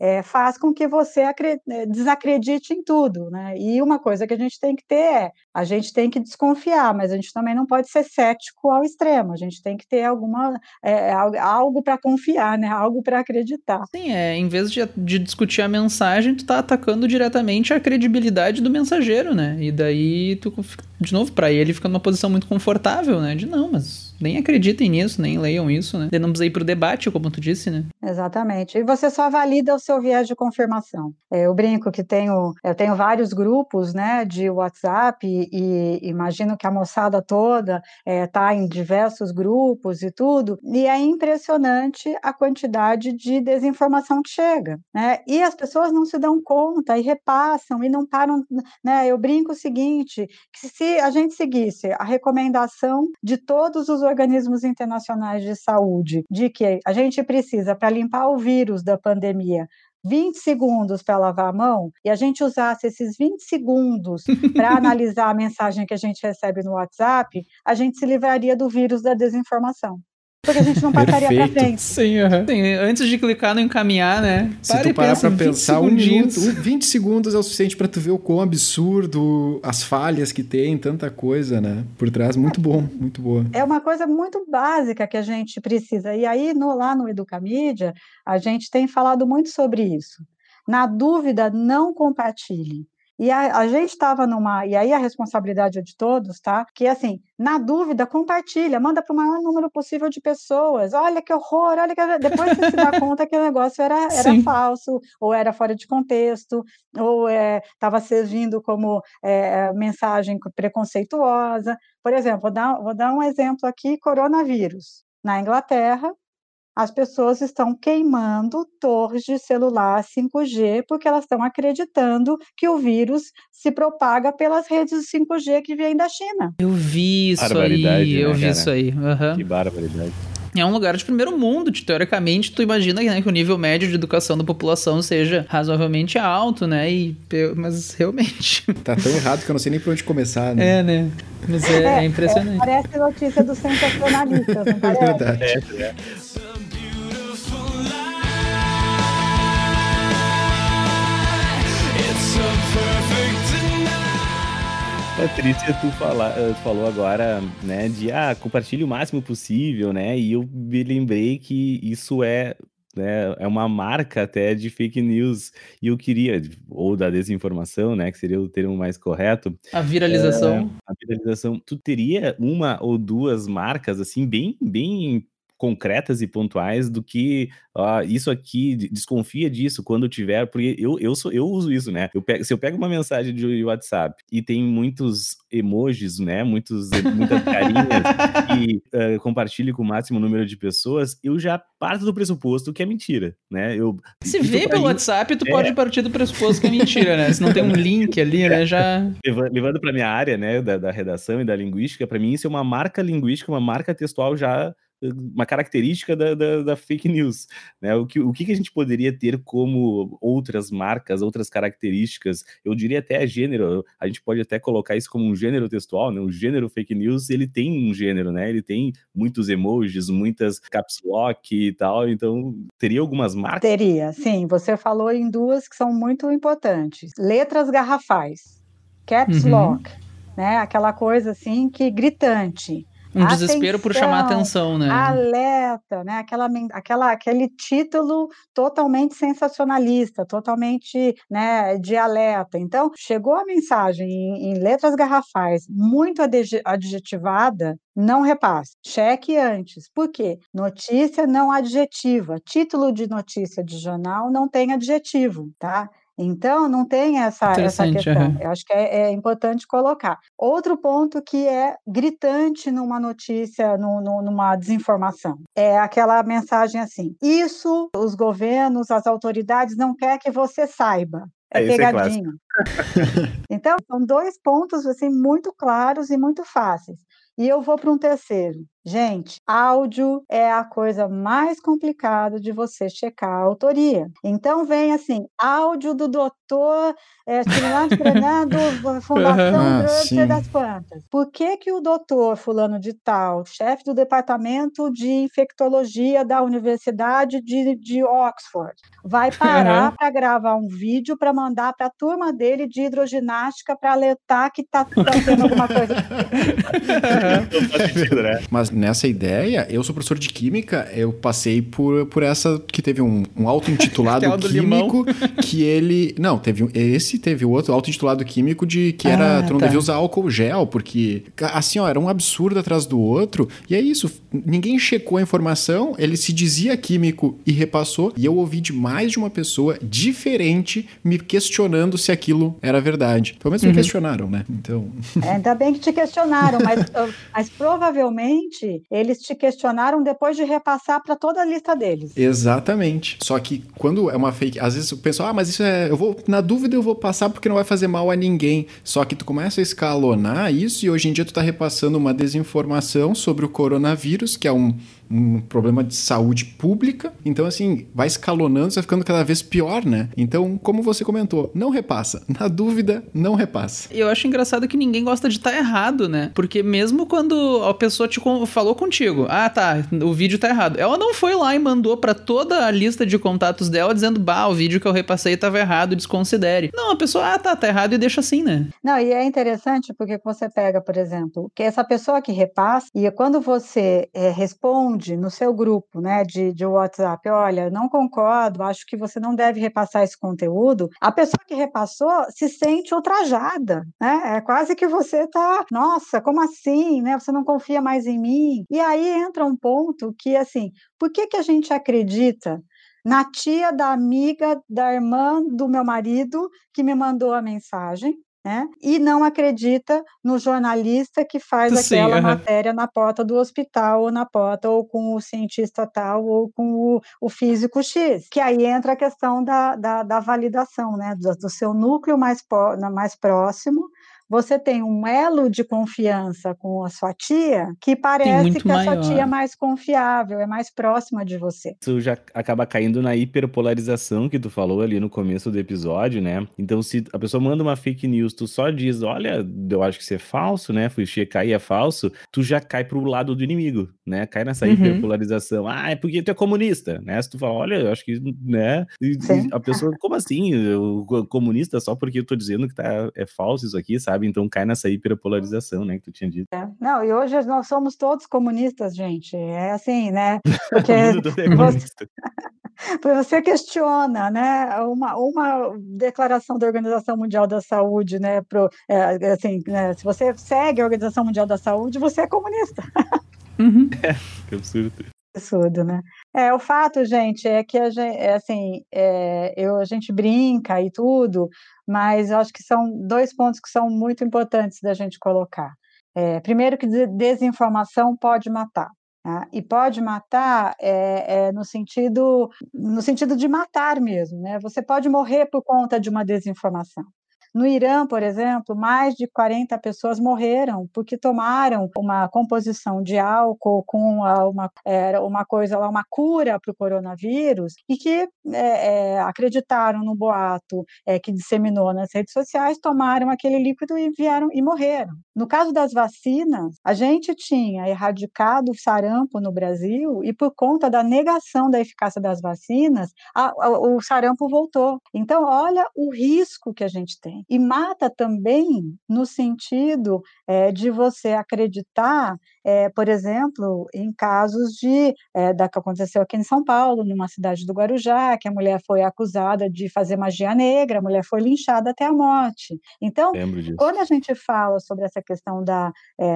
é, faz com que você é, desacredite em tudo, né? E uma coisa que a gente tem que ter é, a gente tem que desconfiar, mas a gente também não pode ser cético ao extremo. A gente tem que ter alguma é, algo para confiar, né? Algo para acreditar. Sim, é. Em vez de, de discutir a mensagem, tu tá atacando diretamente a credibilidade do mensageiro, né? E daí tu de novo, para ele fica numa posição muito confortável, né? De não, mas nem acreditem nisso, nem leiam isso, né? De não precisa ir pro debate, como tu disse, né? Exatamente. E você só valida o seu viés de confirmação. É, eu brinco que tenho, eu tenho vários grupos, né, de WhatsApp e, e imagino que a moçada toda está é, em diversos grupos e tudo, e é impressionante a quantidade de desinformação que chega, né? E as pessoas não se dão conta e repassam e não param, né? Eu brinco o seguinte, que se a gente seguisse a recomendação de todos os organismos internacionais de saúde de que a gente precisa, para limpar o vírus da pandemia, 20 segundos para lavar a mão e a gente usasse esses 20 segundos para analisar a mensagem que a gente recebe no WhatsApp, a gente se livraria do vírus da desinformação porque a gente não passaria para frente. Sim, uhum. Sim, antes de clicar no encaminhar, né? Se Para tu parar para pensar, um minuto, 20 segundos é o suficiente para tu ver o quão absurdo, as falhas que tem, tanta coisa, né? Por trás, muito bom, muito boa. É uma coisa muito básica que a gente precisa. E aí, no, lá no Educamídia, a gente tem falado muito sobre isso. Na dúvida, não compartilhe. E a, a gente estava numa. E aí a responsabilidade é de todos, tá? Que assim, na dúvida, compartilha, manda para o maior número possível de pessoas. Olha que horror, olha que. Depois você se dá conta que o negócio era, era falso, ou era fora de contexto, ou estava é, servindo como é, mensagem preconceituosa. Por exemplo, vou dar, vou dar um exemplo aqui: coronavírus. Na Inglaterra, as pessoas estão queimando torres de celular 5G porque elas estão acreditando que o vírus se propaga pelas redes 5G que vêm da China. Eu vi isso aí, né, eu vi cara? isso aí. Uhum. Que barbaridade é um lugar de primeiro mundo, teoricamente, tu imagina né, que o nível médio de educação da população seja razoavelmente alto, né? E, mas realmente. Tá tão errado que eu não sei nem por onde começar, né? É, né? Mas é, é, é impressionante. É, parece notícia do sensacionalista, não parece? É verdade. É, é. Patrícia, tu, fala, eh, falou agora, né, de ah, compartilhe o máximo possível, né? E eu me lembrei que isso é né, é uma marca até de fake news. E eu queria, ou da desinformação, né, que seria o termo mais correto. A viralização. É, a viralização. Tu teria uma ou duas marcas, assim, bem, bem concretas e pontuais do que uh, isso aqui, desconfia disso quando tiver, porque eu, eu, sou, eu uso isso, né? Eu pego, se eu pego uma mensagem de WhatsApp e tem muitos emojis, né? Muitos, muitas carinhas e uh, compartilhe com o máximo número de pessoas, eu já parto do pressuposto que é mentira, né? Eu, se vê pelo WhatsApp, tu é... pode partir do pressuposto que é mentira, né? Se não tem um link ali, né? Já. Levando para minha área, né? Da, da redação e da linguística, para mim isso é uma marca linguística, uma marca textual já uma característica da, da, da, fake news. Né? O, que, o que a gente poderia ter como outras marcas, outras características? Eu diria até gênero, a gente pode até colocar isso como um gênero textual, né? O gênero fake news, ele tem um gênero, né? Ele tem muitos emojis, muitas caps lock e tal, então teria algumas marcas? Teria, sim. Você falou em duas que são muito importantes. Letras garrafais, caps uhum. lock, né? Aquela coisa assim que gritante. Um atenção, desespero por chamar atenção, né? Alerta, né? Aquela, aquela, aquele título totalmente sensacionalista, totalmente né, de alerta. Então, chegou a mensagem em, em letras garrafais muito adjetivada, não repasse. Cheque antes. Por quê? Notícia não adjetiva. Título de notícia de jornal não tem adjetivo, tá? Então, não tem essa, essa questão. Uhum. Eu acho que é, é, importante colocar. Outro ponto que é gritante numa notícia, no, no, numa desinformação, é aquela mensagem assim: isso os governos, as autoridades não querem que você saiba. É, é pegadinho. É então, são dois pontos assim muito claros e muito fáceis. E eu vou para um terceiro. Gente, áudio é a coisa mais complicada de você checar a autoria. Então vem assim, áudio do doutor é, Fernando Fundação ah, das Plantas. Por que que o doutor fulano de tal, chefe do departamento de infectologia da Universidade de, de Oxford, vai parar uhum. para gravar um vídeo para mandar para a turma dele de hidroginástica para alertar que está tá tendo alguma coisa. Né? Mas nessa ideia, eu sou professor de química, eu passei por, por essa que teve um, um auto-intitulado químico que ele. Não, teve um, esse, teve o outro auto-intitulado químico de que era. Ah, tu não tá. devia usar álcool gel, porque assim, ó, era um absurdo atrás do outro. E é isso, ninguém checou a informação, ele se dizia químico e repassou. E eu ouvi de mais de uma pessoa diferente me questionando se aquilo era verdade. Pelo menos uhum. me questionaram, né? Então. É, ainda bem que te questionaram, mas, mas provavelmente eles te questionaram depois de repassar para toda a lista deles. Exatamente. Só que quando é uma fake, às vezes o pessoal, ah, mas isso é. Eu vou, na dúvida, eu vou passar porque não vai fazer mal a ninguém. Só que tu começa a escalonar isso e hoje em dia tu tá repassando uma desinformação sobre o coronavírus, que é um um problema de saúde pública. Então, assim, vai escalonando, vai ficando cada vez pior, né? Então, como você comentou, não repassa. Na dúvida, não repassa. Eu acho engraçado que ninguém gosta de estar tá errado, né? Porque mesmo quando a pessoa te falou contigo, ah, tá, o vídeo tá errado. Ela não foi lá e mandou para toda a lista de contatos dela dizendo, bah, o vídeo que eu repassei tava errado, desconsidere. Não, a pessoa, ah, tá, tá errado e deixa assim, né? Não, e é interessante porque você pega, por exemplo, que essa pessoa que repassa, e quando você é, responde responde no seu grupo né, de, de WhatsApp, olha, não concordo, acho que você não deve repassar esse conteúdo, a pessoa que repassou se sente ultrajada, né? É quase que você está, nossa, como assim, né? Você não confia mais em mim? E aí entra um ponto que, assim, por que, que a gente acredita na tia da amiga da irmã do meu marido que me mandou a mensagem, né? E não acredita no jornalista que faz Sim, aquela uhum. matéria na porta do hospital, ou na porta, ou com o cientista tal, ou com o, o físico X. Que aí entra a questão da, da, da validação, né? Do, do seu núcleo mais, mais próximo, você tem um elo de confiança com a sua tia que parece que a sua tia é mais confiável, é mais próxima de você. Isso já acaba caindo na hiperpolarização que tu falou ali no começo do episódio, né? Então, se a pessoa manda uma fake news, tu só diz, olha, eu acho que isso é falso, né? Fui checar e é falso, tu já cai pro lado do inimigo, né? Cai nessa uhum. hiperpolarização. Ah, é porque tu é comunista, né? Se tu fala, olha, eu acho que, né? E, e a pessoa, como assim? Eu, comunista só porque eu tô dizendo que tá, é falso isso aqui, sabe? Sabe? Então cai nessa hiperpolarização, né, que tu tinha dito. É. Não, e hoje nós somos todos comunistas, gente. É assim, né? Porque é você... você questiona, né, uma, uma declaração da Organização Mundial da Saúde, né, pro, é, assim, né, se você segue a Organização Mundial da Saúde, você é comunista. Uhum. É, que absurdo absurdo, né? É, o fato, gente, é que a gente, é, assim, é, eu, a gente brinca e tudo, mas eu acho que são dois pontos que são muito importantes da gente colocar. É, primeiro que desinformação pode matar. Tá? E pode matar é, é, no sentido no sentido de matar mesmo, né? Você pode morrer por conta de uma desinformação. No Irã, por exemplo, mais de 40 pessoas morreram porque tomaram uma composição de álcool com uma, era uma coisa lá, uma cura para o coronavírus, e que é, é, acreditaram no boato é, que disseminou nas redes sociais, tomaram aquele líquido e vieram e morreram. No caso das vacinas, a gente tinha erradicado o sarampo no Brasil e por conta da negação da eficácia das vacinas, a, a, o sarampo voltou. Então, olha o risco que a gente tem e mata também no sentido é, de você acreditar, é, por exemplo, em casos de é, da que aconteceu aqui em São Paulo, numa cidade do Guarujá, que a mulher foi acusada de fazer magia negra, a mulher foi linchada até a morte. Então, quando a gente fala sobre essa questão da,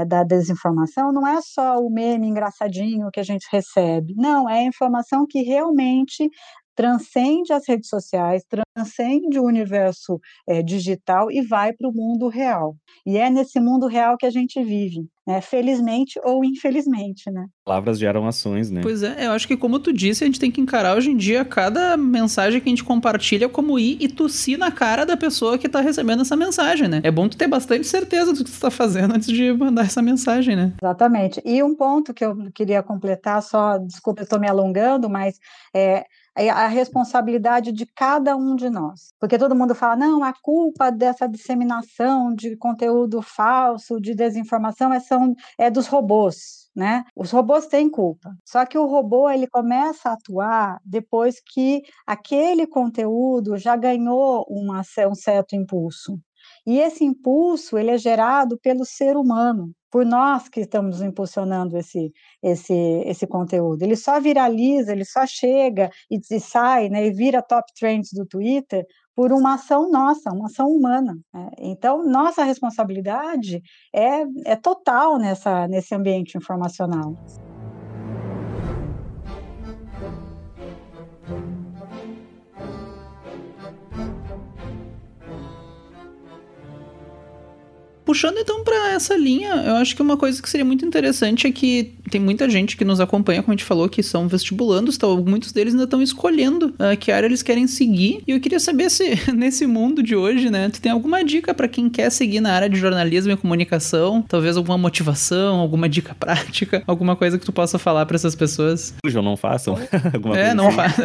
da desinformação, não é só o meme engraçadinho que a gente recebe, não, é a informação que realmente transcende as redes sociais, transcende o universo é, digital e vai para o mundo real. E é nesse mundo real que a gente vive, né? felizmente ou infelizmente, né? Palavras geram ações, né? Pois é, eu acho que como tu disse, a gente tem que encarar hoje em dia cada mensagem que a gente compartilha como ir e tossir na cara da pessoa que está recebendo essa mensagem, né? É bom tu ter bastante certeza do que tu está fazendo antes de mandar essa mensagem, né? Exatamente. E um ponto que eu queria completar, só, desculpa, eu estou me alongando, mas é, a responsabilidade de cada um de nós. Porque todo mundo fala, não, a culpa dessa disseminação de conteúdo falso, de desinformação, é, são, é dos robôs. Né? Os robôs têm culpa. Só que o robô ele começa a atuar depois que aquele conteúdo já ganhou uma, um certo impulso. E esse impulso ele é gerado pelo ser humano, por nós que estamos impulsionando esse, esse, esse conteúdo. Ele só viraliza, ele só chega e, e sai, né, e vira top trends do Twitter por uma ação nossa, uma ação humana. Né? Então, nossa responsabilidade é, é total nessa, nesse ambiente informacional. Puxando então para essa linha, eu acho que uma coisa que seria muito interessante é que tem muita gente que nos acompanha, como a gente falou, que são vestibulandos, então muitos deles ainda estão escolhendo uh, que área eles querem seguir. E eu queria saber se nesse mundo de hoje, né, tu tem alguma dica para quem quer seguir na área de jornalismo e comunicação, talvez alguma motivação, alguma dica prática, alguma coisa que tu possa falar para essas pessoas. Fujam, não façam. é, não assim. façam.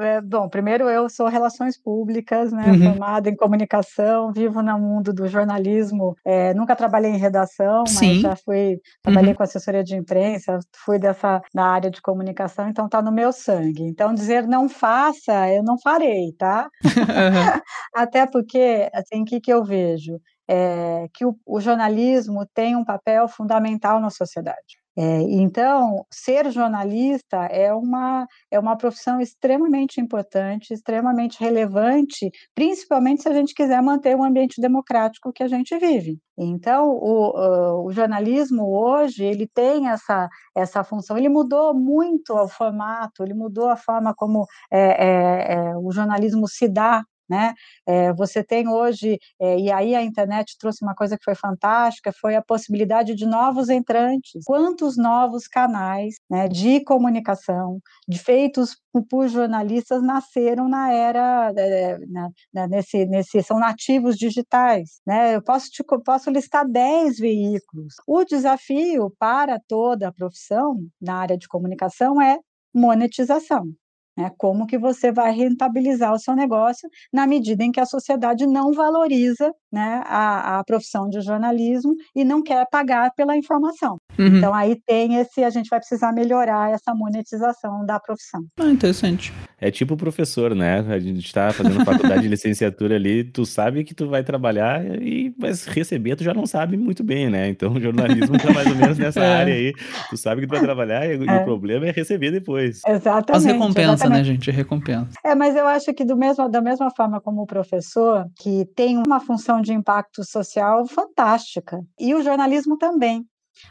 é, bom, primeiro eu sou relações públicas, né, uhum. formada em comunicação, vivo no mundo do jornalismo jornalismo, é, nunca trabalhei em redação, mas Sim. já fui, trabalhei uhum. com assessoria de imprensa, fui dessa na área de comunicação, então está no meu sangue. Então dizer não faça, eu não farei, tá? Uhum. Até porque, assim, o que, que eu vejo? É, que o, o jornalismo tem um papel fundamental na sociedade. É, então, ser jornalista é uma, é uma profissão extremamente importante, extremamente relevante, principalmente se a gente quiser manter o ambiente democrático que a gente vive. Então, o, o jornalismo hoje, ele tem essa, essa função, ele mudou muito o formato, ele mudou a forma como é, é, é o jornalismo se dá né? É, você tem hoje, é, e aí a internet trouxe uma coisa que foi fantástica, foi a possibilidade de novos entrantes. Quantos novos canais né, de comunicação, de feitos por jornalistas, nasceram na era, é, na, na, nesse, nesse, são nativos digitais. Né? Eu posso, te, posso listar 10 veículos. O desafio para toda a profissão na área de comunicação é monetização. Né? Como que você vai rentabilizar o seu negócio na medida em que a sociedade não valoriza né, a, a profissão de jornalismo e não quer pagar pela informação. Uhum. Então aí tem esse, a gente vai precisar melhorar essa monetização da profissão. Ah, interessante. É tipo professor, né? A gente está fazendo faculdade de licenciatura ali, tu sabe que tu vai trabalhar e mas receber tu já não sabe muito bem, né? Então o jornalismo está mais ou menos nessa é. área aí. Tu sabe que tu vai trabalhar e, é. o problema é receber depois. Exatamente. As recompensa, exatamente. né, gente? Recompensa. É, mas eu acho que do mesmo, da mesma forma como o professor, que tem uma função de impacto social fantástica, e o jornalismo também.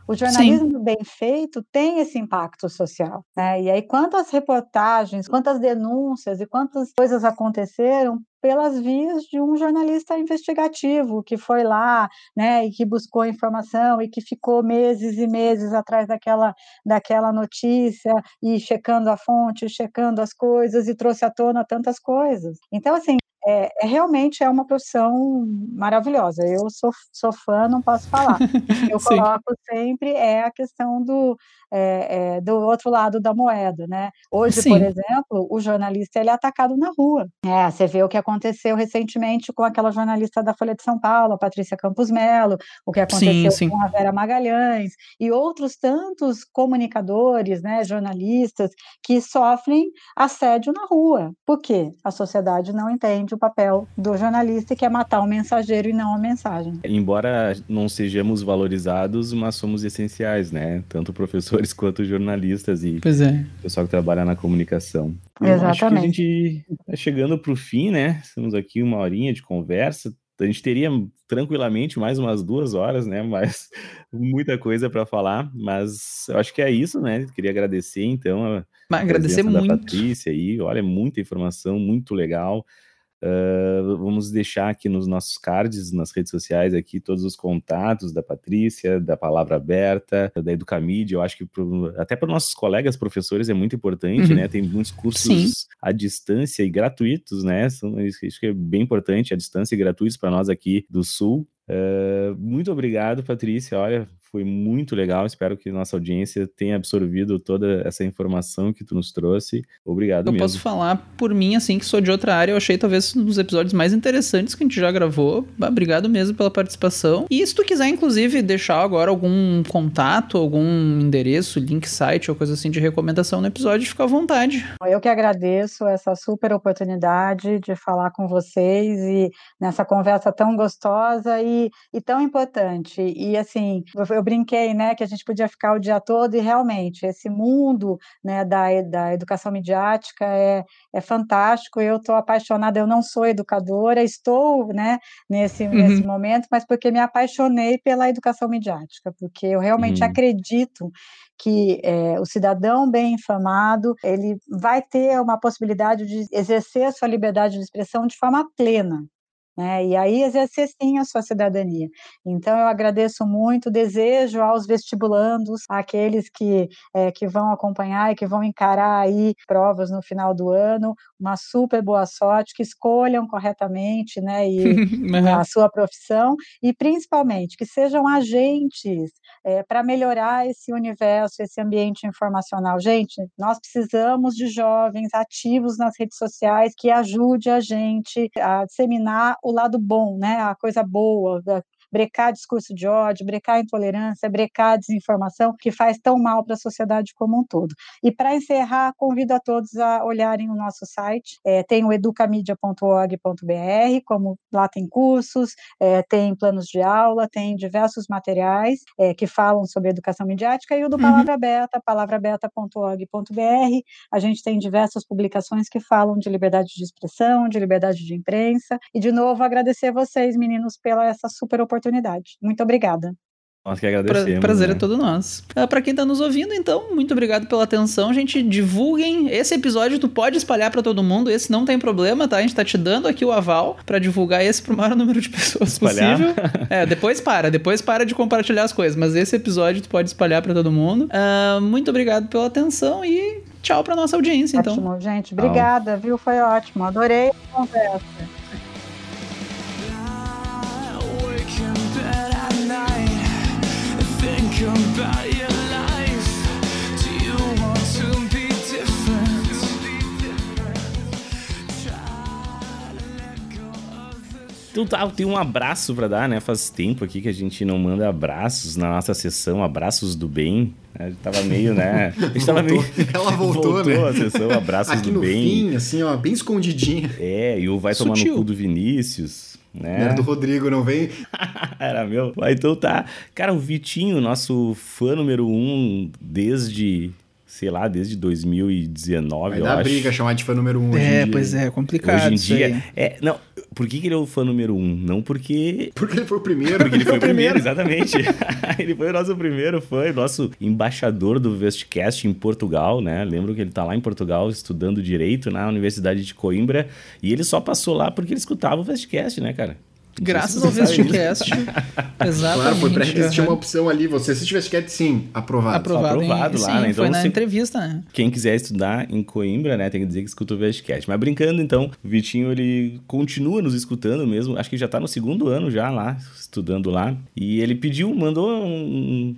O jornalismo Sim. bem feito tem esse impacto social. Né? E aí, quantas reportagens, quantas denúncias e quantas coisas aconteceram pelas vias de um jornalista investigativo que foi lá, né, e que buscou informação e que ficou meses e meses atrás daquela, daquela notícia e checando a fonte, checando as coisas e trouxe à tona tantas coisas. Então, assim, é, é, realmente é uma profissão maravilhosa. Eu sou, sou fã, não posso falar. Eu coloco sempre é a questão do, é, é, do outro lado da moeda, né? Hoje, Sim. por exemplo, o jornalista ele é atacado na rua. É, você vê o que aconteceu recentemente com aquela jornalista da Folha de São Paulo, a Patrícia Campos Melo, o que aconteceu sim, sim. com a Vera Magalhães e outros tantos comunicadores, né, jornalistas que sofrem assédio na rua. Por quê? A sociedade não entende papel do jornalista que é matar o mensageiro e não a mensagem. Embora não sejamos valorizados, mas somos essenciais, né? Tanto professor escritores quanto jornalistas e pois é. pessoal que trabalha na comunicação. Exatamente. acho que a gente está chegando para o fim, né? Estamos aqui uma horinha de conversa. A gente teria tranquilamente mais umas duas horas, né? Mas muita coisa para falar. Mas eu acho que é isso, né? Queria agradecer, então, a mas agradecer muito. da Patrícia aí. Olha, muita informação, muito legal. Uh, vamos deixar aqui nos nossos cards, nas redes sociais aqui, todos os contatos da Patrícia, da Palavra Aberta, da Educamídia. Eu acho que pro, até para nossos colegas professores é muito importante, uhum. né? Tem muitos cursos Sim. à distância e gratuitos, né? São, isso que é bem importante, à distância e gratuitos para nós aqui do Sul. Uh, muito obrigado, Patrícia. Olha, foi muito legal. Espero que nossa audiência tenha absorvido toda essa informação que tu nos trouxe. Obrigado eu mesmo. posso falar por mim, assim, que sou de outra área. Eu achei talvez um dos episódios mais interessantes que a gente já gravou. Obrigado mesmo pela participação. E se tu quiser, inclusive, deixar agora algum contato, algum endereço, link, site ou coisa assim de recomendação no episódio, fica à vontade. Eu que agradeço essa super oportunidade de falar com vocês e nessa conversa tão gostosa e, e tão importante. E assim, eu eu brinquei, né, que a gente podia ficar o dia todo e realmente esse mundo, né, da, da educação midiática é, é fantástico. Eu estou apaixonada. Eu não sou educadora, estou, né, nesse uhum. nesse momento, mas porque me apaixonei pela educação midiática, porque eu realmente uhum. acredito que é, o cidadão bem informado ele vai ter uma possibilidade de exercer a sua liberdade de expressão de forma plena, né? E aí exercer sim a sua cidadania. Então eu agradeço muito, desejo aos vestibulandos, aqueles que, é, que vão acompanhar e que vão encarar aí provas no final do ano, uma super boa sorte, que escolham corretamente, né, e a sua profissão e principalmente que sejam agentes é, para melhorar esse universo, esse ambiente informacional. Gente, nós precisamos de jovens ativos nas redes sociais que ajude a gente a disseminar o lado bom, né? A coisa boa, brecar discurso de ódio, brecar intolerância, brecar desinformação, que faz tão mal para a sociedade como um todo. E para encerrar, convido a todos a olharem o nosso site, é, tem o educamedia.org.br, como lá tem cursos, é, tem planos de aula, tem diversos materiais é, que falam sobre educação midiática, e o do uhum. Palavra Aberta, palavraberta.org.br, a gente tem diversas publicações que falam de liberdade de expressão, de liberdade de imprensa, e de novo agradecer vocês, meninos, pela essa super oportunidade oportunidade. Muito obrigada. Nós que agradecemos. Prazer né? é todo nosso. Uh, para quem tá nos ouvindo, então, muito obrigado pela atenção. Gente, divulguem. Esse episódio tu pode espalhar para todo mundo. Esse não tem problema, tá? A gente tá te dando aqui o aval para divulgar esse pro maior número de pessoas espalhar. possível. É, depois para. Depois para de compartilhar as coisas. Mas esse episódio tu pode espalhar para todo mundo. Uh, muito obrigado pela atenção e tchau pra nossa audiência, então. Ótimo, gente. Obrigada, viu? Foi ótimo. Adorei a conversa. Então tá, tem um abraço para dar, né? Faz tempo aqui que a gente não manda abraços na nossa sessão, abraços do bem. A gente tava meio, né? A gente tava meio. Ela voltou, voltou né? a sessão, abraços aqui do no bem. Fim, assim, ó, bem escondidinha. É, e o vai Sutil. tomar no cu do Vinícius né? Era do Rodrigo, não vem? Era meu. Então tá. Cara, o Vitinho, nosso fã número um desde sei lá, desde 2019, Vai eu dar acho. briga chamar de fã número um É, pois é, complicado Hoje em dia, é, não, por que, que ele é o fã número um? Não porque... Porque ele foi o primeiro. Porque ele foi o primeiro, exatamente. ele foi o nosso primeiro fã, nosso embaixador do Vestcast em Portugal, né? Lembro que ele tá lá em Portugal estudando Direito na Universidade de Coimbra e ele só passou lá porque ele escutava o Vestcast, né, cara? Graças ao Vestcast. Exatamente. Claro, foi pré tinha uma opção ali. Você, se tivesse quieto, sim, aprovado. Aprovado, aprovado em, lá, sim, né? Então, foi na entrevista, né? Quem quiser estudar em Coimbra, né, tem que dizer que escuta o Vestcast. Mas brincando, então, o Vitinho, ele continua nos escutando mesmo. Acho que já tá no segundo ano já lá, estudando lá. E ele pediu, mandou um,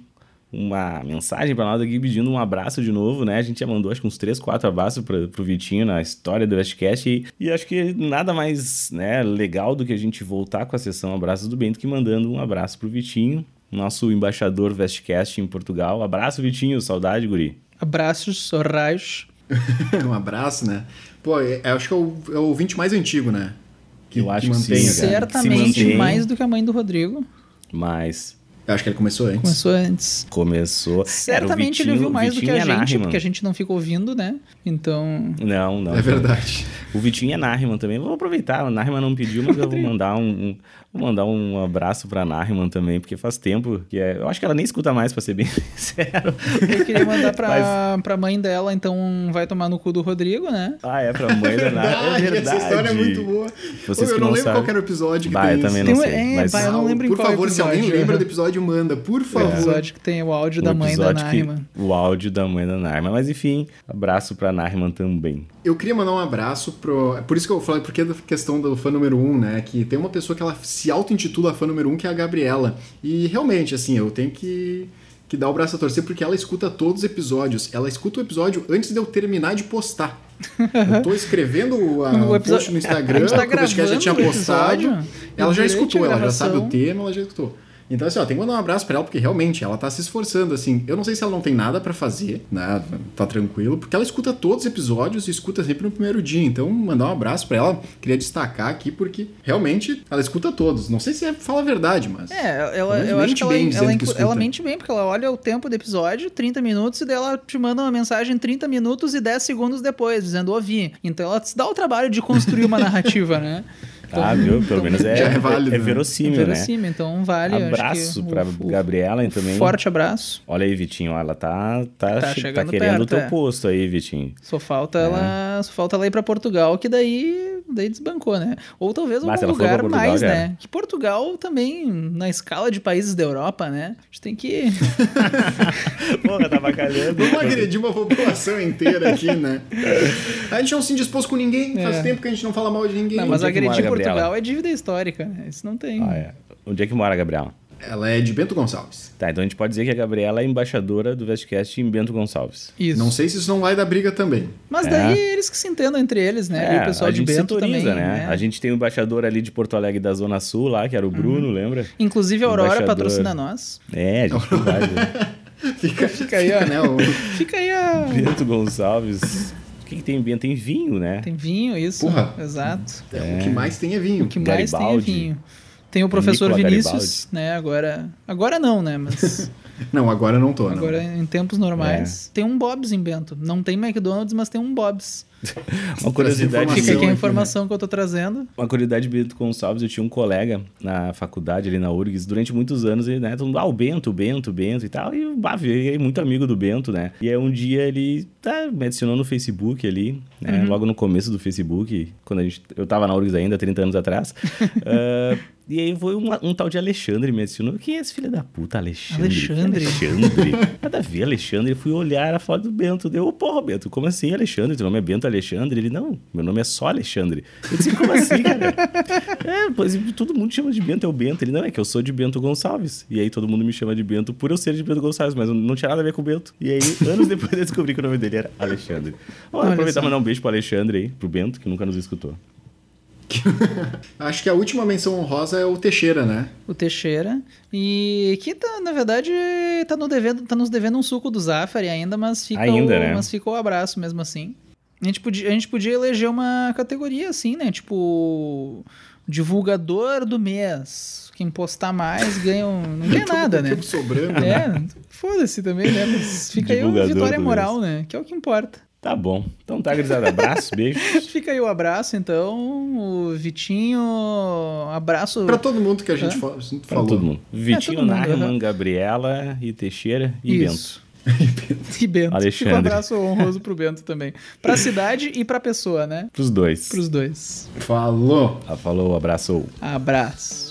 uma mensagem para nós aqui pedindo um abraço de novo, né? A gente já mandou acho que uns 3, 4 abraços pra, pro Vitinho na história do Westcast e, e acho que nada mais né, legal do que a gente voltar com a sessão Abraços do Bento que mandando um abraço pro Vitinho, nosso embaixador Westcast em Portugal. Abraço, Vitinho, saudade, guri. Abraços, sorraios. um abraço, né? Pô, é, acho que é o, é o ouvinte mais antigo, né? Que, eu acho que, mantém, que sim. Certamente mais do que a mãe do Rodrigo. Mas eu acho que ele começou antes. Começou antes. Começou. Certamente Vitinho, ele ouviu mais do que a é gente, porque a gente não fica ouvindo, né? Então. Não, não. É verdade. O Vitinho é Nahriman também. Vou aproveitar. O Nahriman não pediu, mas eu vou mandar um Vou mandar um abraço pra Nahriman também, porque faz tempo que é. Eu acho que ela nem escuta mais, pra ser bem sincero. Eu queria mandar pra, Mas... pra mãe dela, então vai tomar no cu do Rodrigo, né? Ah, é pra mãe da Nahriman. É verdade. Essa história é muito boa. Vocês Pô, eu não, não lembro qual era o episódio que bah, tem eu também não sei. É, mas... bah, eu não lembro Por qual favor, episódio. se alguém lembra do episódio manda, por favor. O episódio que tem o áudio Um da mãe da Naima. O áudio da mãe da Narma. Mas enfim, abraço pra Narman também. Eu queria mandar um abraço pro. é Por isso que eu falei, porque da questão do fã número um, né? Que tem uma pessoa que ela se auto-intitula fã número um, que é a Gabriela. E realmente, assim, eu tenho que, que dar o braço a torcer, porque ela escuta todos os episódios. Ela escuta o episódio antes de eu terminar de postar. Eu tô escrevendo a, O episódio- post no Instagram, a gente tá que o podcast já tinha postado. Ela já escutou, a ela já sabe o tema, ela já escutou. Então, assim, ó, tem que mandar um abraço pra ela, porque realmente ela tá se esforçando, assim. Eu não sei se ela não tem nada pra fazer, né? Tá tranquilo, porque ela escuta todos os episódios e escuta sempre no primeiro dia. Então, mandar um abraço pra ela. Queria destacar aqui, porque realmente ela escuta todos. Não sei se é, fala a verdade, mas. É, ela, eu acho que ela, bem ela, que ela mente bem, porque ela olha o tempo do episódio, 30 minutos, e daí ela te manda uma mensagem 30 minutos e 10 segundos depois, dizendo ouvi. Então ela se dá o trabalho de construir uma narrativa, né? Ah, viu? Pelo menos é, já é válido, é né? verossímil, Verossímil, então vale. né? Abraço que pra o- o Gabriela também. Forte abraço. Olha aí, Vitinho, ela tá, tá, Tá tá chegando querendo o perto, teu é. posto aí, Vitinho. Só falta ela, só falta ela ir pra Portugal, que daí, daí desbancou, né? Ou talvez algum lugar Portugal, mais, já né? Que Portugal também, na escala de países da Europa, né? A gente tem que Porra, tá bacalhando. Vamos agredir uma população inteira aqui, né? A gente não se indispôs com ninguém, faz É. tempo que a gente não fala mal de ninguém. Não, mas Onde é Gabriela? Portugal é dívida histórica, né? Isso não tem. Ah, é. Onde é que mora a Gabriela? Ela é de Bento Gonçalves. Tá, então a gente pode dizer que a Gabriela é embaixadora do Vestcast em Bento Gonçalves. Isso. Não sei se isso não vai dar briga também. Mas É. daí eles que se entendam entre eles, né? e o pessoal a de Bento também. né? A gente tem o embaixador ali de Porto Alegre da Zona Sul lá, que era o Bruno, lembra? Inclusive a Aurora Embaixador. patrocina nós. É, a gente tem vários, né? Fica, fica aí, ó, né? o- Fica aí a. Bento Gonçalves. O que, que tem em Bento? Tem vinho, né? Tem vinho, isso. Porra. Exato. O que mais tem é vinho. O que mais tem é Garibaldi. vinho. Tem o professor Nicola Vinícius, né? Agora. Agora não, né? Mas Não, agora não tô, não. agora em tempos normais. É. Tem um Bob's em Bento. Não tem McDonald's, mas tem um Bob's. Uma curiosidade. Fica aqui a informação que eu tô trazendo. Uma curiosidade de Bento Gonçalves, eu tinha um colega na faculdade ali na URGS durante muitos anos, e, né, todo mundo, ah, o Bento, o Bento, o Bento e tal, e bah, virei muito amigo do Bento, né, e aí um dia ele tá, me adicionou no Facebook ali, né, logo no começo do Facebook, quando a gente, eu tava na URGS ainda, 30 anos atrás, Ah, e aí foi um, um tal de Alexandre me adicionou, quem é esse filho da puta, Alexandre? Alexandre. Alexandre? Nada a ver, Alexandre, eu fui olhar a foto do Bento, deu, "Ô, porra, Bento, como assim Alexandre? Teu nome é Bento Alexandre? Ele, não, meu nome é só Alexandre. Eu disse, como assim, cara? é, pois todo mundo chama de Bento, é o Bento. Ele, não, é que eu sou de Bento Gonçalves. E aí todo mundo me chama de Bento por eu ser de Bento Gonçalves, mas não tinha nada a ver com o Bento. E aí, anos depois eu descobri que o nome dele era Alexandre. Ó, Olha aproveitar e mandar um beijo pro Alexandre aí, pro Bento, que nunca nos escutou. Acho que a última menção honrosa é o Teixeira, né? O Teixeira. E que, tá, na verdade, tá, no devendo, tá nos devendo um suco do Zafari ainda, mas fica, Ainda, o, né? mas fica o abraço mesmo assim. A gente, podia, a gente podia eleger uma categoria assim, né? Tipo, divulgador do mês. Quem postar mais ganha um... Não ganha nada, né? Tempo sobrando. né? É, foda-se também, né? Mas fica aí a Divulgador vitória moral, né? Que é o que importa. Tá bom. Então tá, gurizada. Abraço, beijo. Fica aí o abraço, então. O Vitinho, abraço. Pra todo mundo que a gente Hã? fa- a gente Pra falou. todo mundo. Vitinho, todo mundo, Narman. Gabriela e Teixeira e Bento. E Bento. Alexandre. Fica um abraço honroso pro Bento também. Pra cidade e pra pessoa, né? Pros dois. Pros dois. Falou! Ah, falou, abraço. Abraço.